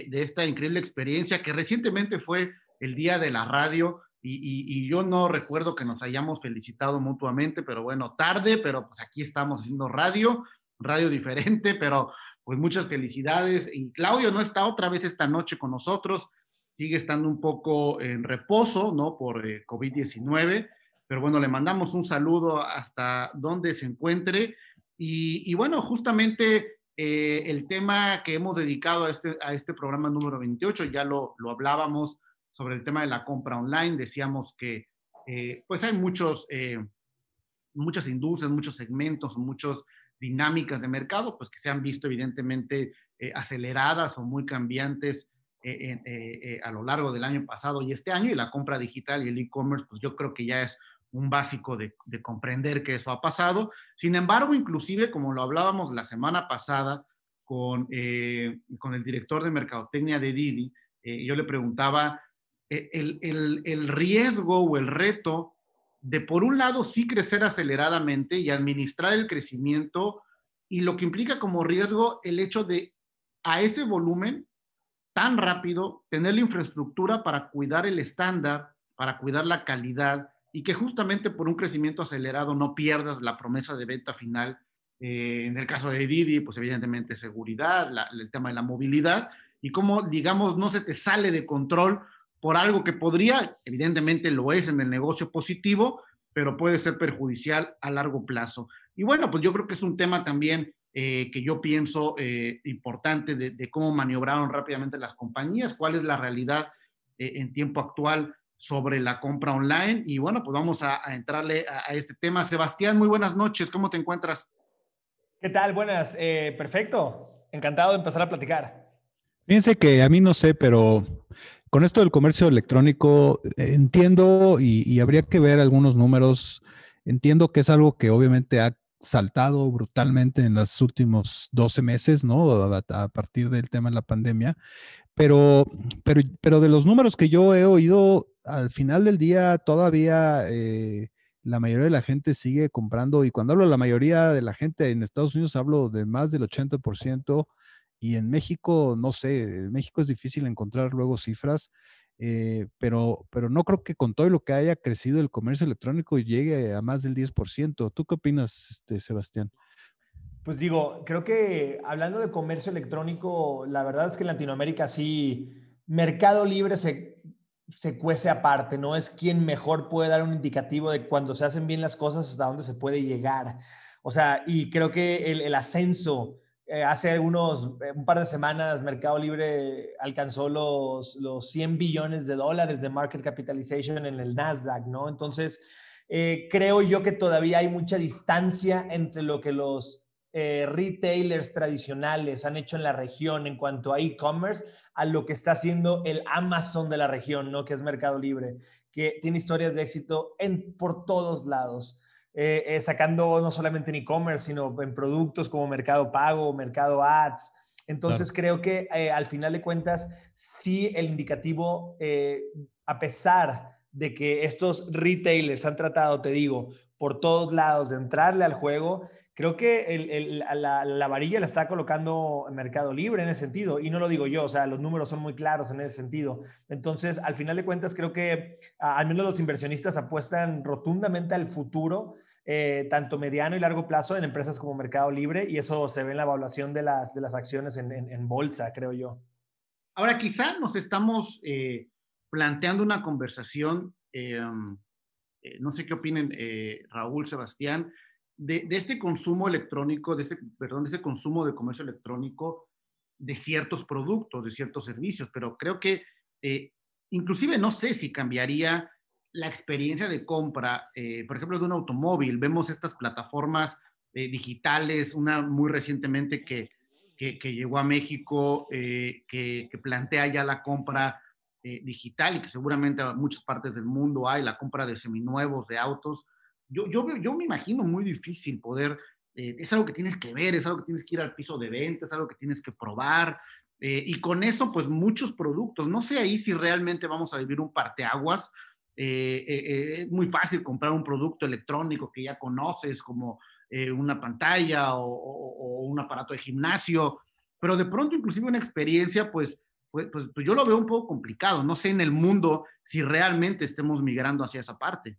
de, esta increíble experiencia que recientemente fue el Día de la Radio y, yo no recuerdo que nos hayamos felicitado mutuamente, pero bueno, tarde, pero pues aquí estamos haciendo radio, radio diferente, pero pues muchas felicidades. Y Claudio no está otra vez esta noche con nosotros, sigue estando un poco en reposo, ¿no? Por eh, COVID-19, pero bueno, le mandamos un saludo hasta donde se encuentre. Y, bueno, justamente eh, el tema que hemos dedicado a este, a este programa número 28, ya lo, lo hablábamos sobre el tema de la compra online. Decíamos que eh, pues hay muchos, eh, muchas industrias, muchos segmentos, muchas dinámicas de mercado, pues que se han visto evidentemente eh, aceleradas o muy cambiantes a lo largo del año pasado y este año, y la compra digital y el e-commerce, pues yo creo que ya es un básico de, de, comprender que eso ha pasado. Sin embargo, inclusive, como lo hablábamos la semana pasada con, con el director de Mercadotecnia de Didi, yo le preguntaba e, el, riesgo o el reto de, por un lado, sí crecer aceleradamente y administrar el crecimiento y lo que implica como riesgo el hecho de a ese volumen tan rápido tener la infraestructura para cuidar el estándar, para cuidar la calidad y que justamente por un crecimiento acelerado no pierdas la promesa de venta final. Eh, en el caso de Didi, pues evidentemente seguridad, el tema de la movilidad y cómo, digamos, no se te sale de control por algo que podría, evidentemente lo es en el negocio positivo, pero puede ser perjudicial a largo plazo. Y bueno, pues yo creo que es un tema también eh, que yo pienso eh, importante de, cómo maniobraron rápidamente las compañías, cuál es la realidad eh, en tiempo actual sobre la compra online. Y bueno, pues vamos a, entrarle a, a, este tema. Sebastián, muy buenas noches, ¿cómo te encuentras? ¿Qué tal? Buenas, perfecto. Encantado de empezar a platicar. Fíjense que a mí no sé, pero con esto del comercio electrónico, entiendo y, habría que ver algunos números. Entiendo que es algo que obviamente ha saltado brutalmente en los últimos 12 meses, ¿no? A, partir del tema de la pandemia. Pero, pero, pero de los números que yo he oído, al final del día todavía eh, la mayoría de la gente sigue comprando. Y cuando hablo de la mayoría de la gente en Estados Unidos, hablo de más del 80% y en México, no sé, en México es difícil encontrar luego cifras, eh, pero, pero no creo que con todo lo que haya crecido el comercio electrónico llegue a más del 10%. ¿Tú qué opinas, este, Sebastián? Pues digo, creo que hablando de comercio electrónico, la verdad es que en Latinoamérica sí, Mercado Libre se, se cuece aparte, ¿no? Es quien mejor puede dar un indicativo de cuando se hacen bien las cosas hasta dónde se puede llegar. O sea, y creo que el, el ascenso eh, hace unos, eh, un par de semanas, Mercado Libre alcanzó los, los 100 billones de dólares de market capitalization en el Nasdaq, ¿no? Entonces, eh, creo yo que todavía hay mucha distancia entre lo que los retailers tradicionales han hecho en la región en cuanto a e-commerce a lo que está haciendo el Amazon de la región, ¿no? Que es Mercado Libre, que tiene historias de éxito por todos lados. Eh, eh, sacando no solamente en e-commerce, sino en productos como Mercado Pago, Mercado Ads. Entonces creo que eh, al final de cuentas, sí el indicativo, a pesar de que estos retailers han tratado, te digo, por todos lados de entrarle al juego, creo que la, varilla la está colocando en Mercado Libre en ese sentido, y no lo digo yo, o sea, los números son muy claros en ese sentido. Entonces, al final de cuentas, creo que al menos los inversionistas apuestan rotundamente al futuro, eh, tanto mediano y largo plazo, en empresas como Mercado Libre, y eso se ve en la evaluación de las, de las acciones en, bolsa, creo yo. Ahora, quizá nos estamos eh, planteando una conversación, eh, no sé qué opinen Raúl, Sebastián, de, este consumo electrónico, de este, perdón, de este consumo de comercio electrónico de ciertos productos, de ciertos servicios, pero creo que eh, inclusive no sé si cambiaría la experiencia de compra, eh, por ejemplo, de un automóvil. Vemos estas plataformas eh, digitales, una muy recientemente que, que, llegó a México, que, que, plantea ya la compra digital y que seguramente en muchas partes del mundo hay, la compra de seminuevos, de autos yo, yo, yo me imagino muy difícil poder, eh, es algo que tienes que ver, es algo que tienes que ir al piso de venta, es algo que tienes que probar. Eh, y con eso, pues muchos productos. No sé ahí si realmente vamos a vivir un parteaguas. Eh, es muy fácil comprar un producto electrónico que ya conoces, como eh, una pantalla o, un aparato de gimnasio, pero de pronto inclusive una experiencia, pues, pues, pues, pues, yo lo veo un poco complicado. No sé en el mundo si realmente estemos migrando hacia esa parte.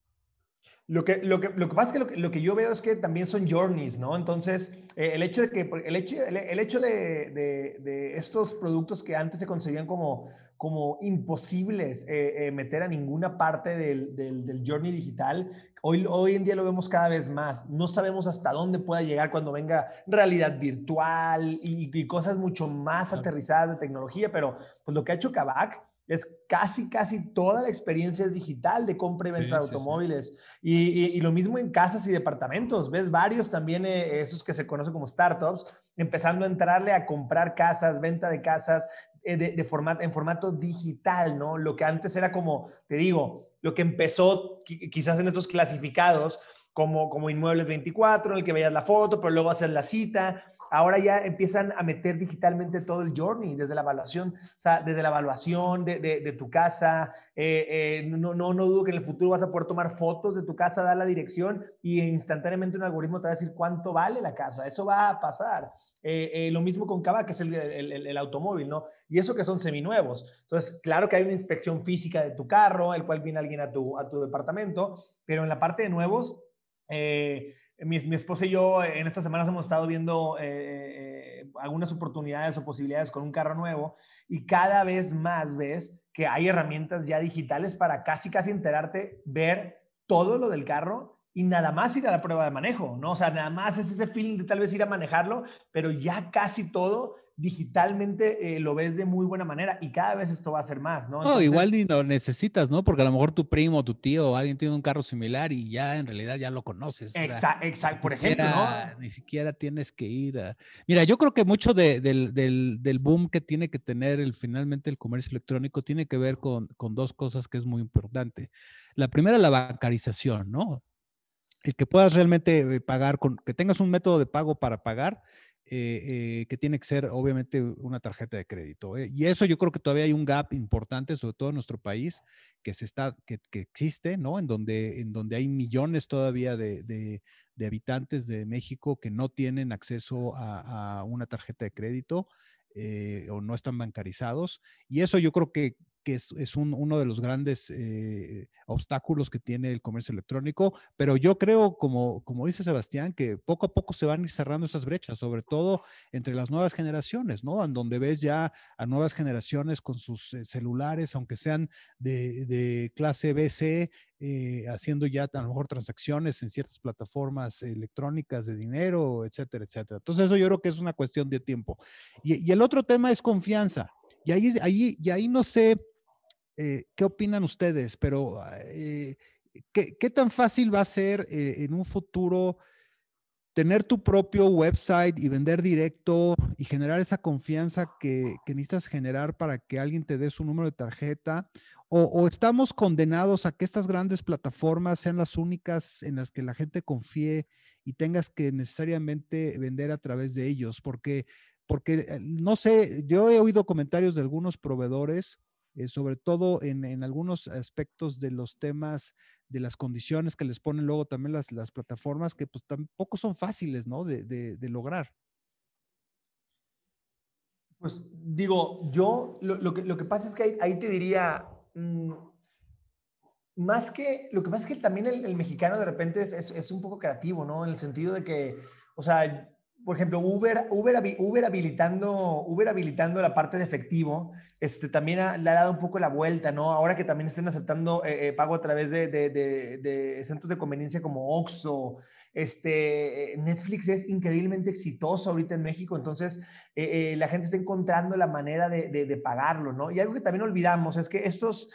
Lo que, lo, que, lo que pasa es que lo, que yo veo es que también son journeys, ¿no? Entonces, eh, el hecho de que, el hecho, el, hecho de, de, de, estos productos que antes se concebían como, como imposibles eh, eh, meter a ninguna parte del, del, del, journey digital, hoy, hoy en día lo vemos cada vez más. No sabemos hasta dónde pueda llegar cuando venga realidad virtual y, y cosas mucho más aterrizadas de tecnología, pero pues lo que ha hecho Kavak es casi, casi toda la experiencia es digital de compra y venta de automóviles. Y, y, lo mismo en casas y departamentos. Ves varios también, eh, esos que se conocen como startups, empezando a entrarle a comprar casas, venta de casas eh, de, de formato, en formato digital, ¿no? Lo que antes era como, te digo, lo que empezó quizás en estos clasificados como, como Inmuebles 24, en el que veías la foto, pero luego haces la cita, ahora ya empiezan a meter digitalmente todo el journey, desde la evaluación, o sea, desde la evaluación de, tu casa. Eh, eh, no, no, no dudo que en el futuro vas a poder tomar fotos de tu casa, dar la dirección y instantáneamente un algoritmo te va a decir cuánto vale la casa. Eso va a pasar. Eh, lo mismo con Cava, que es el, el, el, automóvil, ¿no? Y eso que son seminuevos. Entonces, claro que hay una inspección física de tu carro, el cual viene alguien a tu, a tu departamento, pero en la parte de nuevos, eh, mi, esposa y yo en estas semanas hemos estado viendo eh, eh, algunas oportunidades o posibilidades con un carro nuevo y cada vez más ves que hay herramientas ya digitales para casi, casi enterarte, ver todo lo del carro y nada más ir a la prueba de manejo, ¿no? O sea, nada más es ese feeling de tal vez ir a manejarlo, pero ya casi todo digitalmente eh, lo ves de muy buena manera y cada vez esto va a ser más, ¿no? no, igual ni lo necesitas, ¿no? Porque a lo mejor tu primo, tu tío o alguien tiene un carro similar y ya en realidad ya lo conoces. Exacto, exacto. Por ejemplo, ¿no? Ni siquiera tienes que ir a... Mira, yo creo que mucho del, del, del, boom que tiene que tener el, finalmente el comercio electrónico tiene que ver con, con dos cosas que es muy importante. La primera, la bancarización, ¿no? El que puedas realmente eh, pagar, con, que tengas un método de pago para pagar eh, eh, que tiene que ser obviamente una tarjeta de crédito. ¿eh? Y eso yo creo que todavía hay un gap importante, sobre todo en nuestro país, que, se está, que, existe, ¿no? En donde, en donde hay millones todavía de, de, habitantes de México que no tienen acceso a, a una tarjeta de crédito. o no están bancarizados. Y eso yo creo que, que es, uno de los grandes eh, obstáculos que tiene el comercio electrónico, pero yo creo, como, como dice Sebastián, que poco a poco se van cerrando esas brechas, sobre todo entre las nuevas generaciones, ¿no? En donde ves ya a nuevas generaciones con sus eh, celulares, aunque sean de, clase BC, eh, haciendo ya a lo mejor transacciones en ciertas plataformas electrónicas de dinero, etcétera, etcétera. Entonces eso yo creo que es una cuestión de tiempo. Y, y el otro tema es confianza. Y ahí, ahí, y ahí no sé, eh, ¿qué opinan ustedes? Pero, eh, ¿qué, tan fácil va a ser eh, en un futuro tener tu propio website y vender directo y generar esa confianza que, necesitas generar para que alguien te dé su número de tarjeta? O, estamos condenados a que estas grandes plataformas sean las únicas en las que la gente confíe y tengas que necesariamente vender a través de ellos? Porque, porque no sé, yo he oído comentarios de algunos proveedores eh, sobre todo en, algunos aspectos de los temas, de las condiciones que les ponen luego también las, las plataformas, que pues tampoco son fáciles, ¿no? De, lograr. Pues digo, yo lo, que, lo que pasa es que ahí, te diría, mm, más que, lo que pasa es que también el, mexicano de repente es, es, un poco creativo, ¿no? En el sentido de que, o sea, por ejemplo, Uber, Uber, Uber, habilitando, Uber habilitando la parte de efectivo, este, también le ha dado un poco la vuelta, ¿no? Ahora que también estén aceptando eh, eh, pago a través de, centros de conveniencia como Oxxo, este, Netflix es increíblemente exitoso ahorita en México, entonces eh, la gente está encontrando la manera de, pagarlo, ¿no? Y algo que también olvidamos es que estos,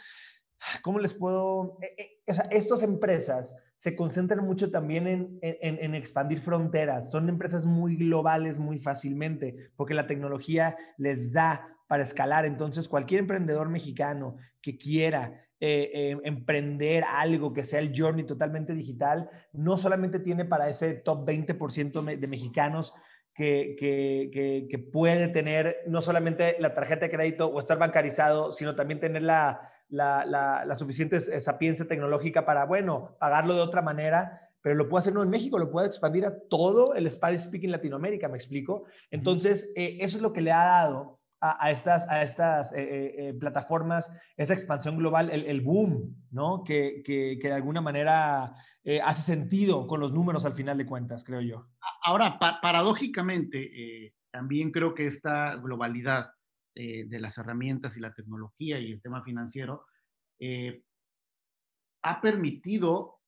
¿cómo les puedo? o sea, estas empresas se concentran mucho también en, expandir fronteras. Son empresas muy globales muy fácilmente porque la tecnología les da para escalar. Entonces, cualquier emprendedor mexicano que quiera eh, eh, emprender algo que sea el journey totalmente digital, no solamente tiene para ese top 20% de mexicanos que, que, que, puede tener no solamente la tarjeta de crédito o estar bancarizado, sino también tener la, la, la, suficiente sapiencia tecnológica para, bueno, pagarlo de otra manera, pero lo puedo hacer no en México, lo puedo expandir a todo el Spanish Speaking Latinoamérica, ¿me explico? Entonces, eh, eso es lo que le ha dado a, estas, a estas eh, plataformas esa expansión global, el, boom, ¿no? Que, que, de alguna manera hace sentido con los números al final de cuentas, creo yo. Ahora, paradójicamente, también creo que esta globalidad de las herramientas y la tecnología y el tema financiero ha permitido,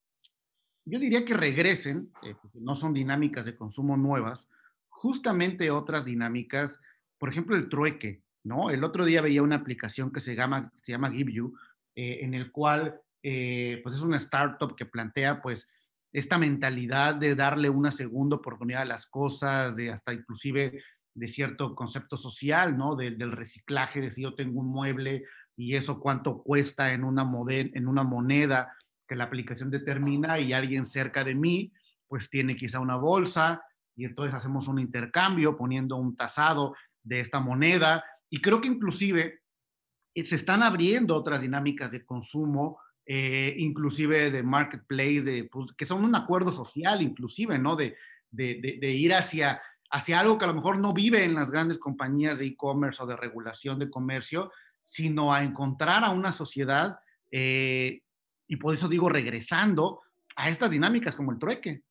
yo diría que regresen, eh, no son dinámicas de consumo nuevas, justamente otras dinámicas, por ejemplo, el trueque, ¿no? El otro día veía una aplicación que se llama, se llama Give You, eh, en el cual, eh, pues es una startup que plantea, pues, esta mentalidad de darle una segunda oportunidad a las cosas, de hasta inclusive de cierto concepto social, ¿no? del reciclaje, de si yo tengo un mueble, y eso cuánto cuesta en una, en una moneda que la aplicación determina y alguien cerca de mí pues tiene quizá una bolsa y entonces hacemos un intercambio poniendo un tasado de esta moneda y creo que inclusive eh, se están abriendo otras dinámicas de consumo, eh, inclusive de marketplace, de, pues, que son un acuerdo social inclusive, ¿no? De, de, ir hacia, hacia algo que a lo mejor no vive en las grandes compañías de e-commerce o de regulación de comercio, sino a encontrar a una sociedad, eh, y por eso digo regresando a estas dinámicas como el trueque.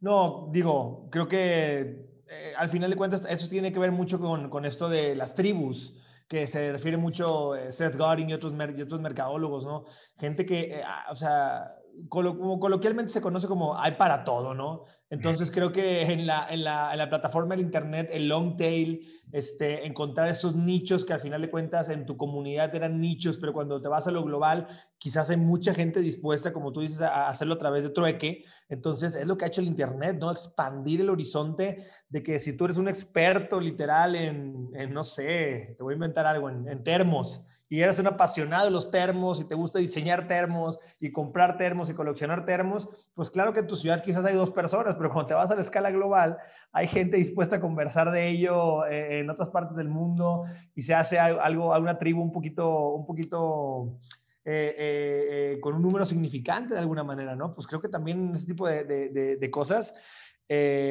No, digo, creo que eh, al final de cuentas eso tiene que ver mucho con, con esto de las tribus, que se refiere mucho eh, Seth Godin y otros, y otros mercadólogos, ¿no? Gente que, ah, o sea, como coloquialmente se conoce como hay para todo, ¿no? Entonces creo que en la, en la, en la plataforma del Internet, el long tail, este, encontrar esos nichos que al final de cuentas en tu comunidad eran nichos, pero cuando te vas a lo global, quizás hay mucha gente dispuesta, como tú dices, a hacerlo a través de trueque. Entonces es lo que ha hecho el Internet, ¿no? Expandir el horizonte de que si tú eres un experto literal en, en no sé, te voy a inventar algo, en, en termos, y eres un apasionado de los termos y te gusta diseñar termos y comprar termos y coleccionar termos, pues claro que en tu ciudad quizás hay dos personas, pero cuando te vas a la escala global, hay gente dispuesta a conversar de ello eh, en otras partes del mundo y se hace algo, alguna tribu un poquito, un poquito eh, eh, con un número significante de alguna manera, ¿no? Pues creo que también ese tipo de, de, de cosas,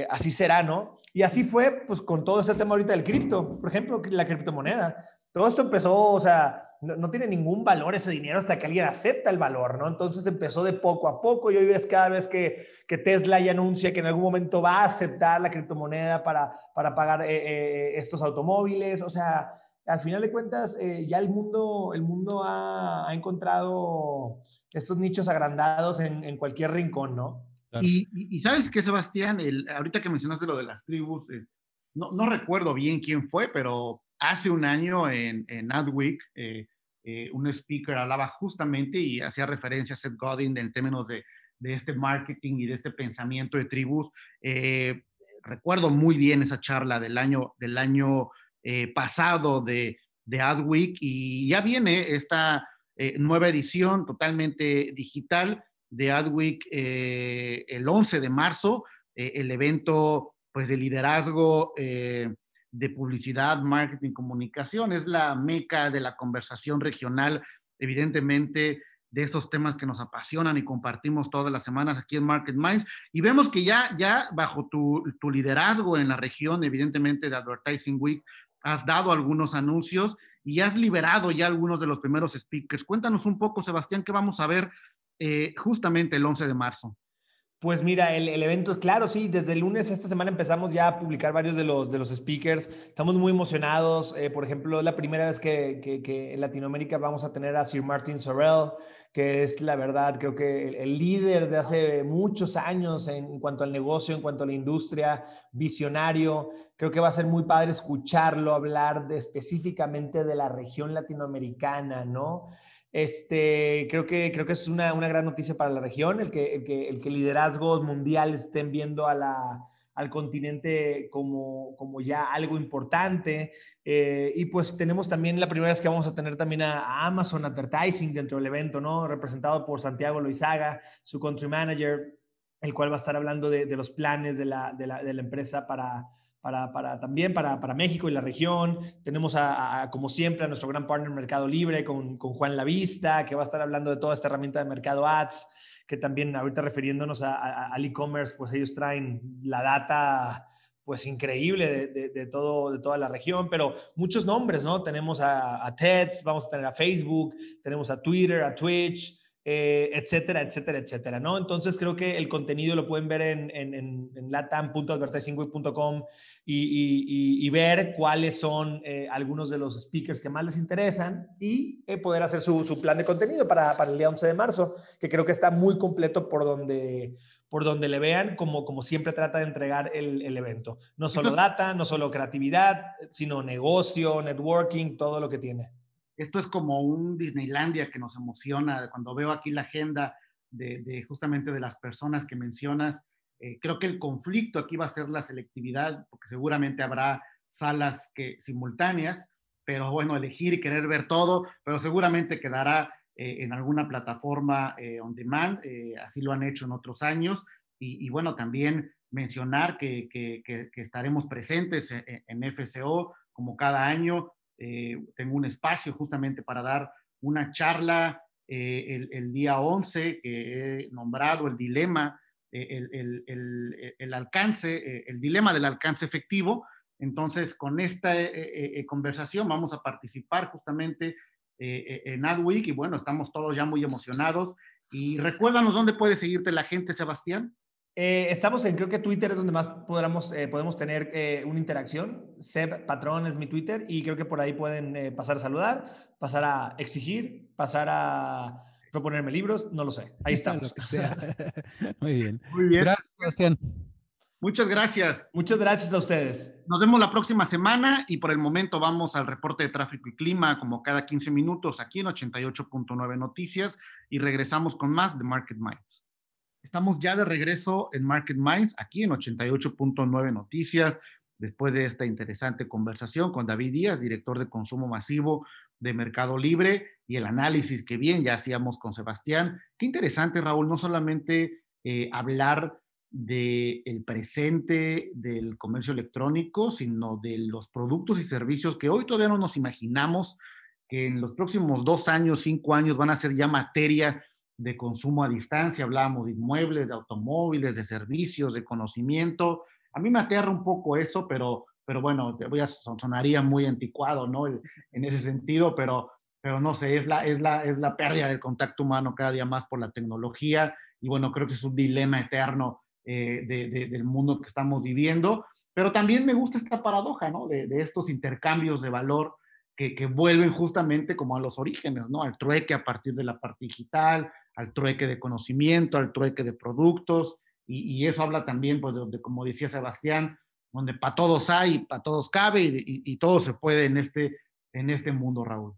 así será, ¿no? Y así fue, pues con todo este tema ahorita del cripto, por ejemplo, la criptomoneda. Todo esto empezó, o sea, no, tiene ningún valor ese dinero hasta que alguien acepta el valor, ¿no? Entonces empezó de poco a poco y hoy ves cada vez que, que Tesla ya anuncia que en algún momento va a aceptar la criptomoneda para, para pagar eh, eh, estos automóviles, o sea, al final de cuentas eh, ya el mundo, el mundo ha, encontrado estos nichos agrandados en, cualquier rincón, ¿no? Y, sabes que, Sebastián, el, ahorita que mencionaste lo de las tribus, no, no recuerdo bien quién fue, pero hace un año en, en Adweek, eh, eh, un speaker hablaba justamente y hacía referencia a Seth Godin en términos de, este marketing y de este pensamiento de tribus. Eh, recuerdo muy bien esa charla del año, del año pasado de, de Adweek y ya viene esta nueva edición totalmente digital de Adweek el 11 de marzo, el evento pues de liderazgo de publicidad, marketing, comunicación, es la meca de la conversación regional, evidentemente de estos temas que nos apasionan y compartimos todas las semanas aquí en Market Minds. Y vemos que ya, ya bajo tu, liderazgo en la región, evidentemente de Advertising Week, has dado algunos anuncios y has liberado ya algunos de los primeros speakers. Cuéntanos un poco, Sebastián, qué vamos a ver eh, justamente el 11 de marzo. Pues mira, el, el, evento, claro, sí, desde el lunes esta semana empezamos ya a publicar varios de los, de los speakers. Estamos muy emocionados. Eh, por ejemplo, es la primera vez que, que, en Latinoamérica vamos a tener a Sir Martin Sorrell, que es la verdad, creo que el, líder de hace muchos años en, cuanto al negocio, en cuanto a la industria, visionario. Creo que va a ser muy padre escucharlo hablar de, específicamente de la región latinoamericana, ¿no? Este, creo, que, creo que es una, una gran noticia para la región, el que, el que, el que liderazgos mundiales estén viendo a la, al continente como, como ya algo importante. Eh, y pues tenemos también la primera vez que vamos a tener también a, Amazon Advertising dentro del evento, ¿no? Representado por Santiago Loizaga, su country manager, el cual va a estar hablando de, de los planes de la, de la, de la empresa para, para, para también para, para, México y la región. Tenemos, a, como siempre, a nuestro gran partner Mercado Libre con, con Juan Lavista, que va a estar hablando de toda esta herramienta de Mercado Ads, que también ahorita refiriéndonos al e-commerce, pues ellos traen la data pues increíble de, de, todo, de toda la región, pero muchos nombres, ¿no? Tenemos a, a TEDx, vamos a tener a Facebook, tenemos a Twitter, a Twitch, eh, etcétera, etcétera, etcétera, ¿no? Entonces creo que el contenido lo pueden ver en, en, en, latam.advertisingweek.com y, y, ver cuáles son eh, algunos de los speakers que más les interesan y eh, poder hacer su, su, plan de contenido para, para, el día 11 de marzo, que creo que está muy completo por donde, por donde le vean, como, como siempre trata de entregar el, el evento. No solo data, no solo creatividad, sino negocio, networking, todo lo que tiene esto es como un Disneylandia que nos emociona. Cuando veo aquí la agenda de, justamente de las personas que mencionas, eh, creo que el conflicto aquí va a ser la selectividad, porque seguramente habrá salas que, simultáneas, pero bueno, elegir y querer ver todo, pero seguramente quedará eh, en alguna plataforma eh, on demand, así lo han hecho en otros años, y, bueno, también mencionar que, estaremos presentes en, en, FCO como cada año, eh, tengo un espacio justamente para dar una charla eh, el, día 11 que he nombrado el dilema, eh, el, alcance, el dilema del alcance efectivo. Entonces, con esta conversación vamos a participar justamente en AdWeek y bueno, estamos todos ya muy emocionados. Y recuérdanos dónde puede seguirte la gente, Sebastián. Eh, estamos en, creo que Twitter es donde más podamos, eh, podemos tener eh, una interacción. Seb Patrón es mi Twitter y creo que por ahí pueden pasar a saludar, pasar a exigir, pasar a proponerme libros, no lo sé. Ahí estamos. Muy bien. Muy bien. Gracias, Sebastián. Muchas gracias. Muchas gracias a ustedes. Nos vemos la próxima semana y por el momento vamos al reporte de tráfico y clima como cada 15 minutos aquí en 88.9 Noticias y regresamos con más de Market Minds. Estamos ya de regreso en Market Minds, aquí en 88.9 Noticias, después de esta interesante conversación con David Díaz, director de consumo masivo de Mercado Libre, y el análisis que bien ya hacíamos con Sebastián. Qué interesante, Raúl, no solamente eh, hablar del el presente del comercio electrónico, sino de los productos y servicios que hoy todavía no nos imaginamos que en los próximos dos años, cinco años van a ser ya materia de consumo a distancia, hablábamos de inmuebles, de automóviles, de servicios, de conocimiento. A mí me aterra un poco eso, pero, pero bueno, voy a, sonaría muy anticuado, ¿no? En ese sentido, pero, pero no sé, es la, es, la, es la pérdida del contacto humano cada día más por la tecnología y bueno, creo que es un dilema eterno eh, del mundo que estamos viviendo, pero también me gusta esta paradoja, ¿no? De, de estos intercambios de valor que, que, vuelven justamente como a los orígenes, ¿no? Al trueque a partir de la parte digital, al trueque de conocimiento, al trueque de productos, y, eso habla también, pues, de, como decía Sebastián, donde para todos hay, para todos cabe y, todo se puede en este, en este mundo, Raúl.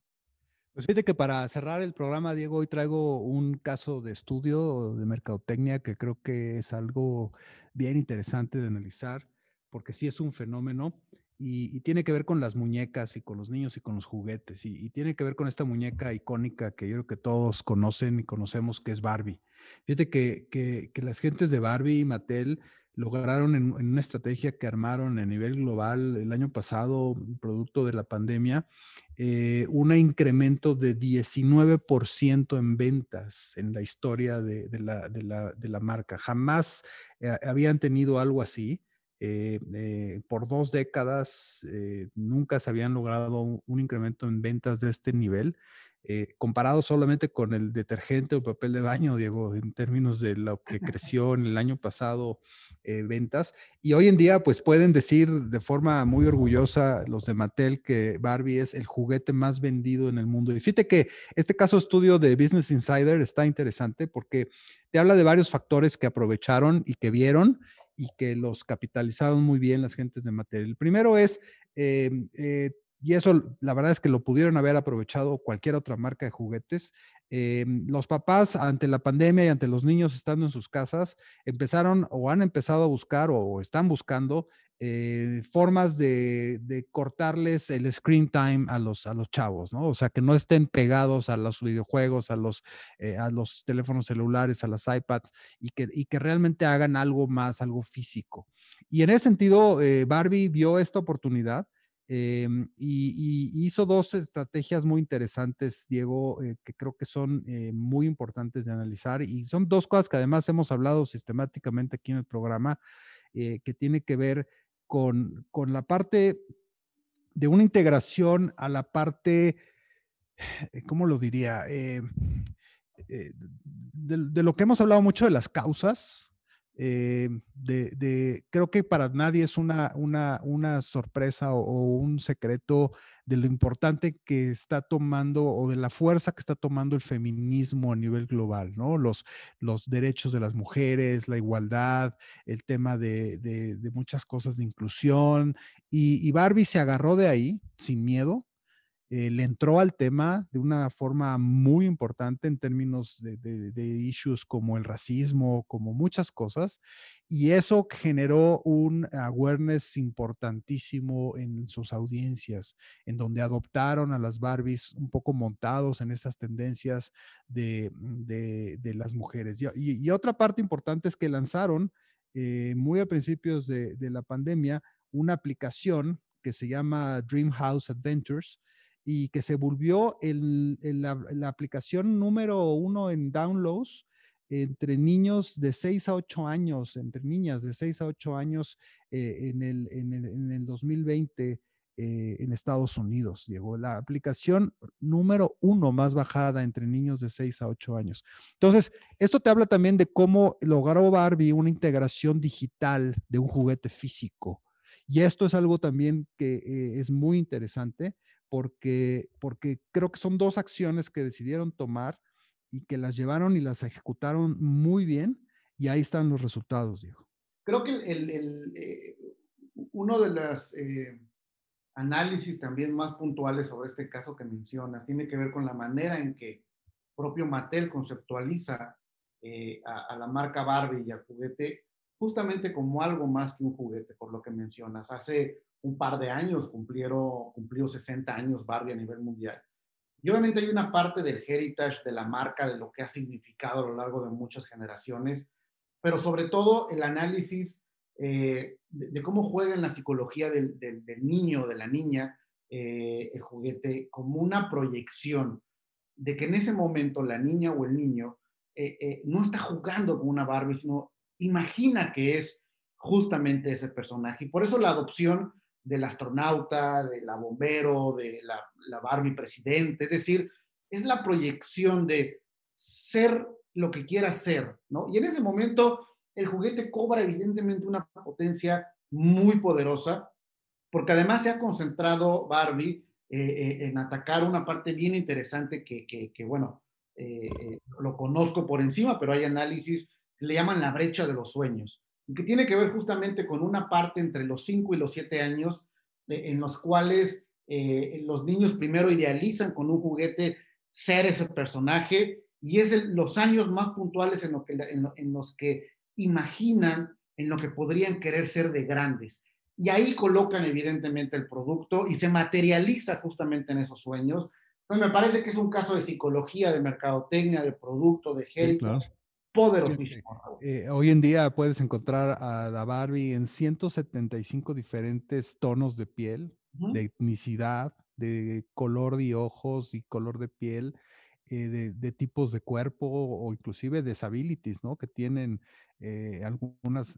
Pues fíjate que para cerrar el programa, Diego, hoy traigo un caso de estudio de mercadotecnia que creo que es algo bien interesante de analizar, porque sí es un fenómeno y, tiene que ver con las muñecas y con los niños y con los juguetes y, tiene que ver con esta muñeca icónica que yo creo que todos conocen y conocemos que es Barbie. Fíjate que, que, las gentes de Barbie y Mattel lograron en, una estrategia que armaron a nivel global el año pasado, producto de la pandemia, eh, un incremento de 19% en ventas en la historia de, de, la, de, la, de la, marca. Jamás eh, habían tenido algo así. Eh, eh, por dos décadas eh, nunca se habían logrado un, incremento en ventas de este nivel, comparado solamente con el detergente o papel de baño, Diego, en términos de lo que creció en el año pasado ventas. Y hoy en día, pues pueden decir de forma muy orgullosa los de Mattel que Barbie es el juguete más vendido en el mundo. Y fíjate que este caso estudio de Business Insider está interesante porque te habla de varios factores que aprovecharon y que vieron y que los capitalizaron muy bien las gentes de material. El primero es, em, eh, y eso la verdad es que lo pudieron haber aprovechado cualquier otra marca de juguetes. Em, los papás ante la pandemia y ante los niños estando en sus casas empezaron o han empezado a buscar o están buscando eh, formas de, cortarles el screen time a los, a los chavos, ¿no? O sea, que no estén pegados a los videojuegos, a los, eh, a los teléfonos celulares, a las iPads y que, y que realmente hagan algo más, algo físico. Y en ese sentido, eh, Barbie vio esta oportunidad. y, hizo dos estrategias muy interesantes, Diego, que creo que son muy importantes de analizar. Y son dos cosas que además hemos hablado sistemáticamente aquí en el programa, que tiene que ver con, la parte de una integración a la parte, eh, ¿cómo lo diría? Eh, eh, de, lo que hemos hablado mucho de las causas, eh, de, creo que para nadie es una, sorpresa o, un secreto de lo importante que está tomando o de la fuerza que está tomando el feminismo a nivel global, ¿no? Los derechos de las mujeres, la igualdad, el tema de, muchas cosas de inclusión. y Barbie se agarró de ahí sin miedo eh, le entró al tema de una forma muy importante en términos de, issues como el racismo, como muchas cosas, y eso generó un awareness importantísimo en sus audiencias, en donde adoptaron a las Barbies un poco montados en esas tendencias de, las mujeres. Y, otra parte importante es que lanzaron eh, muy a principios de, la pandemia una aplicación que se llama Dream House Adventures, y que se volvió el, la, aplicación número uno en downloads entre niños de 6 a 8 años, entre niñas de 6 a 8 años eh, en, el, en, el, en, el, 2020 eh, en Estados Unidos. Llegó la aplicación número uno más bajada entre niños de 6 a 8 años. Entonces, esto te habla también de cómo logró Barbie una integración digital de un juguete físico. Y esto es algo también que eh, es muy interesante porque, porque creo que son dos acciones que decidieron tomar y que las llevaron y las ejecutaron muy bien y ahí están los resultados, Diego. Creo que el, el, eh, uno de los eh, análisis también más puntuales sobre este caso que menciona tiene que ver con la manera en que propio Mattel conceptualiza eh, a, a, la marca Barbie y al juguete justamente como algo más que un juguete, por lo que mencionas. Hace un par de años cumplieron, cumplió 60 años Barbie a nivel mundial. Y obviamente hay una parte del heritage de la marca, de lo que ha significado a lo largo de muchas generaciones, pero sobre todo el análisis eh, de, cómo juega en la psicología del, del, niño, de la niña, eh, el juguete, como una proyección de que en ese momento la niña o el niño eh, no está jugando con una Barbie, sino imagina que es justamente ese personaje. Y por eso la adopción del astronauta, de la bombero, de la, Barbie presidente, es decir, es la proyección de ser lo que quiera ser, ¿no? Y en ese momento el juguete cobra evidentemente una potencia muy poderosa, porque además se ha concentrado Barbie eh, eh, en atacar una parte bien interesante que, bueno, eh, lo conozco por encima, pero hay análisis, le llaman la brecha de los sueños que tiene que ver justamente con una parte entre los 5 y los 7 años, en los cuales eh, los niños primero idealizan con un juguete ser ese personaje y es los años más puntuales en, lo que, en, los que imaginan en lo que podrían querer ser de grandes. Y ahí colocan evidentemente el producto y se materializa justamente en esos sueños. Entonces me parece que es un caso de psicología, de mercadotecnia, de producto, de género, poderosísimo. Eh, hoy en día puedes encontrar a la Barbie en 175 diferentes tonos de piel, de etnicidad, de color de ojos y color de piel, eh, de, tipos de cuerpo o inclusive disabilities, ¿no? Que tienen eh, algunas,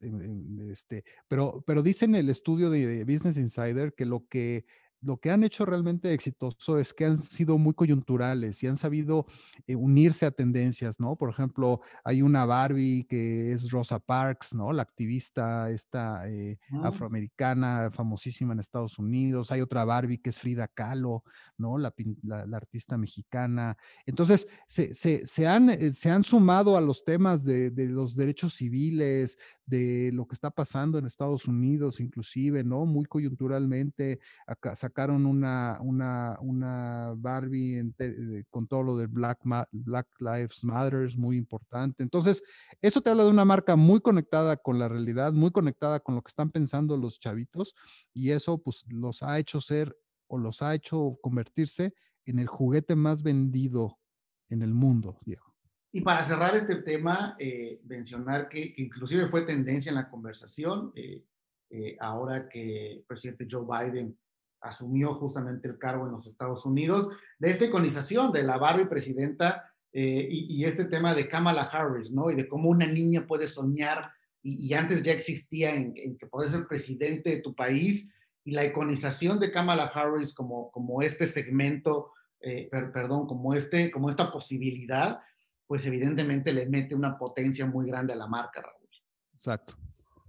este, pero, pero dicen el estudio de Business Insider que lo que lo que han hecho realmente exitoso es que han sido muy coyunturales y han sabido eh, unirse a tendencias, ¿no? Por ejemplo, hay una Barbie que es Rosa Parks, ¿no? La activista esta eh, ah. afroamericana famosísima en Estados Unidos. Hay otra Barbie que es Frida Kahlo, ¿no? La, artista mexicana. Entonces, se, han, eh, se han sumado a los temas de, de los derechos civiles, de lo que está pasando en Estados Unidos, inclusive, ¿no? Muy coyunturalmente, acá, sacaron una, una, una Barbie con todo lo de Black, Black Lives Matters, muy importante. Entonces, eso te habla de una marca muy conectada con la realidad, muy conectada con lo que están pensando los chavitos, y eso pues los ha hecho ser o los ha hecho convertirse en el juguete más vendido en el mundo, Diego. Y para cerrar este tema, eh, mencionar que, inclusive fue tendencia en la conversación, eh, eh, ahora que el presidente Joe Biden asumió justamente el cargo en los Estados Unidos, de esta iconización de la Barbie presidenta y, este tema de Kamala Harris, ¿no? Y de cómo una niña puede soñar, y, antes ya existía en, que puede ser presidente de tu país, y la iconización de Kamala Harris como, como este segmento, perdón, como, este, como esta posibilidad, pues evidentemente le mete una potencia muy grande a la marca, Raúl. Exacto.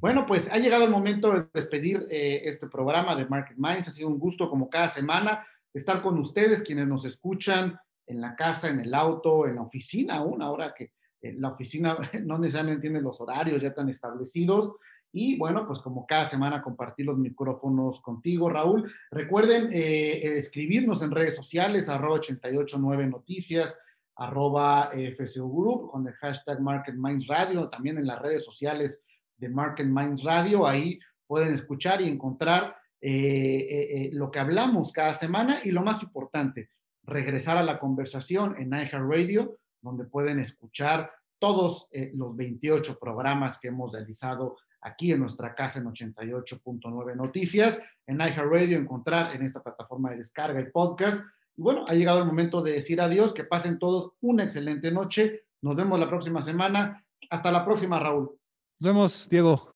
Bueno, pues ha llegado el momento de despedir eh, este programa de Market Minds. Ha sido un gusto, como cada semana, estar con ustedes, quienes nos escuchan en la casa, en el auto, en la oficina aún, ahora que en la oficina no necesariamente tiene los horarios ya tan establecidos. Y bueno, pues como cada semana compartir los micrófonos contigo, Raúl. Recuerden eh, escribirnos en redes sociales, arroba 889 Noticias, arroba eh, FCU Group con el hashtag Market Minds Radio, también en las redes sociales de Market Minds Radio. Ahí pueden escuchar y encontrar eh, eh, lo que hablamos cada semana y lo más importante, regresar a la conversación en Radio donde pueden escuchar todos los 28 programas que hemos realizado aquí en nuestra casa en 88.9 Noticias, en Radio encontrar en esta plataforma de descarga y podcast y bueno, ha llegado el momento de decir adiós, que pasen todos una excelente noche. Nos vemos la próxima semana. Hasta la próxima, Raúl. Nos vemos, Diego.